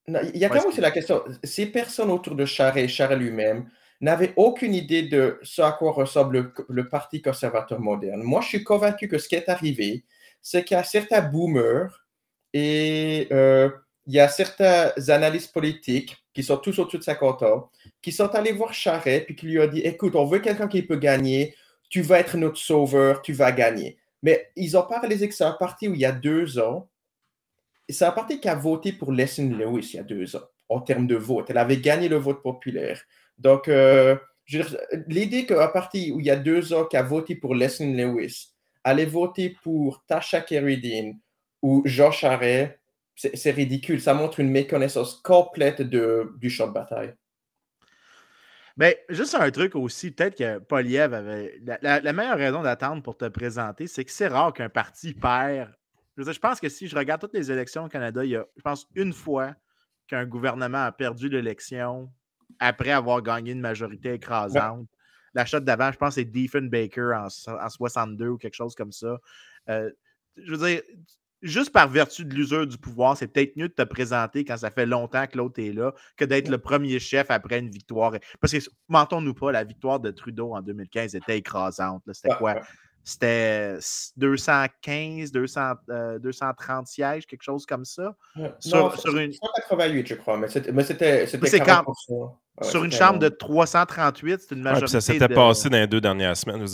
Il y a quand même aussi la question. Ces personnes autour de Charest, Charest lui-même, n'avait aucune idée de ce à quoi ressemble le, Parti conservateur moderne. Moi, je suis convaincu que ce qui est arrivé, c'est qu'il y a certains boomers et euh, il y a certains analystes politiques qui sont tous au-dessus de 50 ans, qui sont allés voir Charret puis qui lui ont dit Écoute, on veut quelqu'un qui peut gagner, tu vas être notre sauveur, tu vas gagner. Mais ils ont pas réalisé que c'est un parti où il y a deux ans, c'est un parti qui a voté pour Leslie Lewis il y a deux ans, en termes de vote. Elle avait gagné le vote populaire. Donc, euh, l'idée qu'un parti où il y a deux ans qui a voté pour Leslie Lewis allait voter pour Tasha Keridine ou Jean Charest, c'est ridicule. Ça montre une méconnaissance complète de, du champ de bataille. Mais juste un truc aussi, peut-être que Poliev avait. La, meilleure raison d'attendre pour te présenter, c'est que c'est rare qu'un parti perd. Je, pense que si je regarde toutes les élections au Canada, il y a, je pense, une fois qu'un gouvernement a perdu l'élection après avoir gagné une majorité écrasante. La shot d'avant, je pense, c'est Diefenbaker en, en 62 ou quelque chose comme ça. Euh, je veux dire, juste par vertu de l'usure du pouvoir, c'est peut-être mieux de te présenter quand ça fait longtemps que l'autre est là que d'être le premier chef après une victoire. Parce que, mentons-nous pas, la victoire de Trudeau en 2015 était écrasante. C'était quoi? C'était 215, 200, 230 sièges, quelque chose comme ça. Sur, non, sur une... 188, je crois, mais c'était quand... sur une chambre de 338, c'est une majorité. ça s'était passé dans les deux dernières semaines.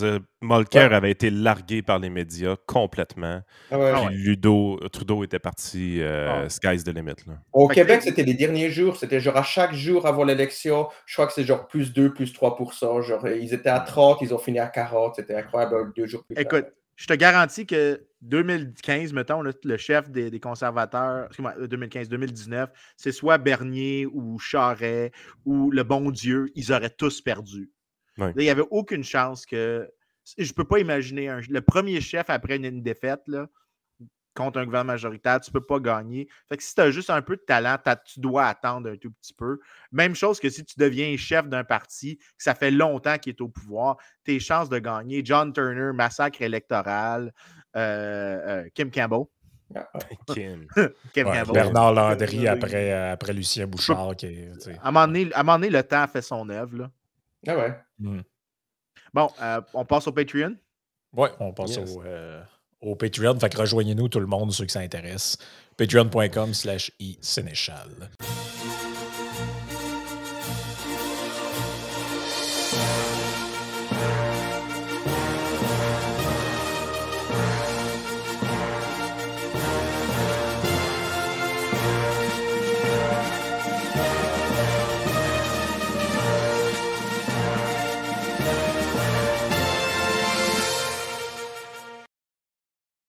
Molker avait été largué par les médias complètement. Ah puis Ludo, Trudeau était parti euh, sky's the limit. Au Québec, c'était les derniers jours. C'était genre à chaque jour avant l'élection, je crois que c'est genre plus 2, plus 3% genre, Ils étaient à 30, ils ont fini à 40. C'était incroyable deux jours plus Écoute, je te garantis que 2015, mettons, le chef des, conservateurs, excuse-moi, 2015-2019, euh, c'est soit Bernier ou Charret ou le bon Dieu, ils auraient tous perdu. il n'y avait aucune chance que. Je ne peux pas imaginer le premier chef après une, défaite, là, contre un gouvernement majoritaire, tu ne peux pas gagner. Fait que si tu as juste un peu de talent, tu dois attendre un tout petit peu. Même chose que si tu deviens chef d'un parti, que ça fait longtemps qu'il est au pouvoir, tes chances de gagner, John Turner, massacre électoral, euh, euh, Kim Campbell. Kim. Campbell. Bernard Landry après, euh, après Lucien Bouchard. Qui, à, un moment donné, le temps a fait son œuvre. Là. Ah ouais. Hmm. Bon, on passe au Patreon? Oui, on passe au au Patreon. Fait que rejoignez-nous tout le monde, ceux qui s'intéressent. Patreon.com slash e-sénéchal.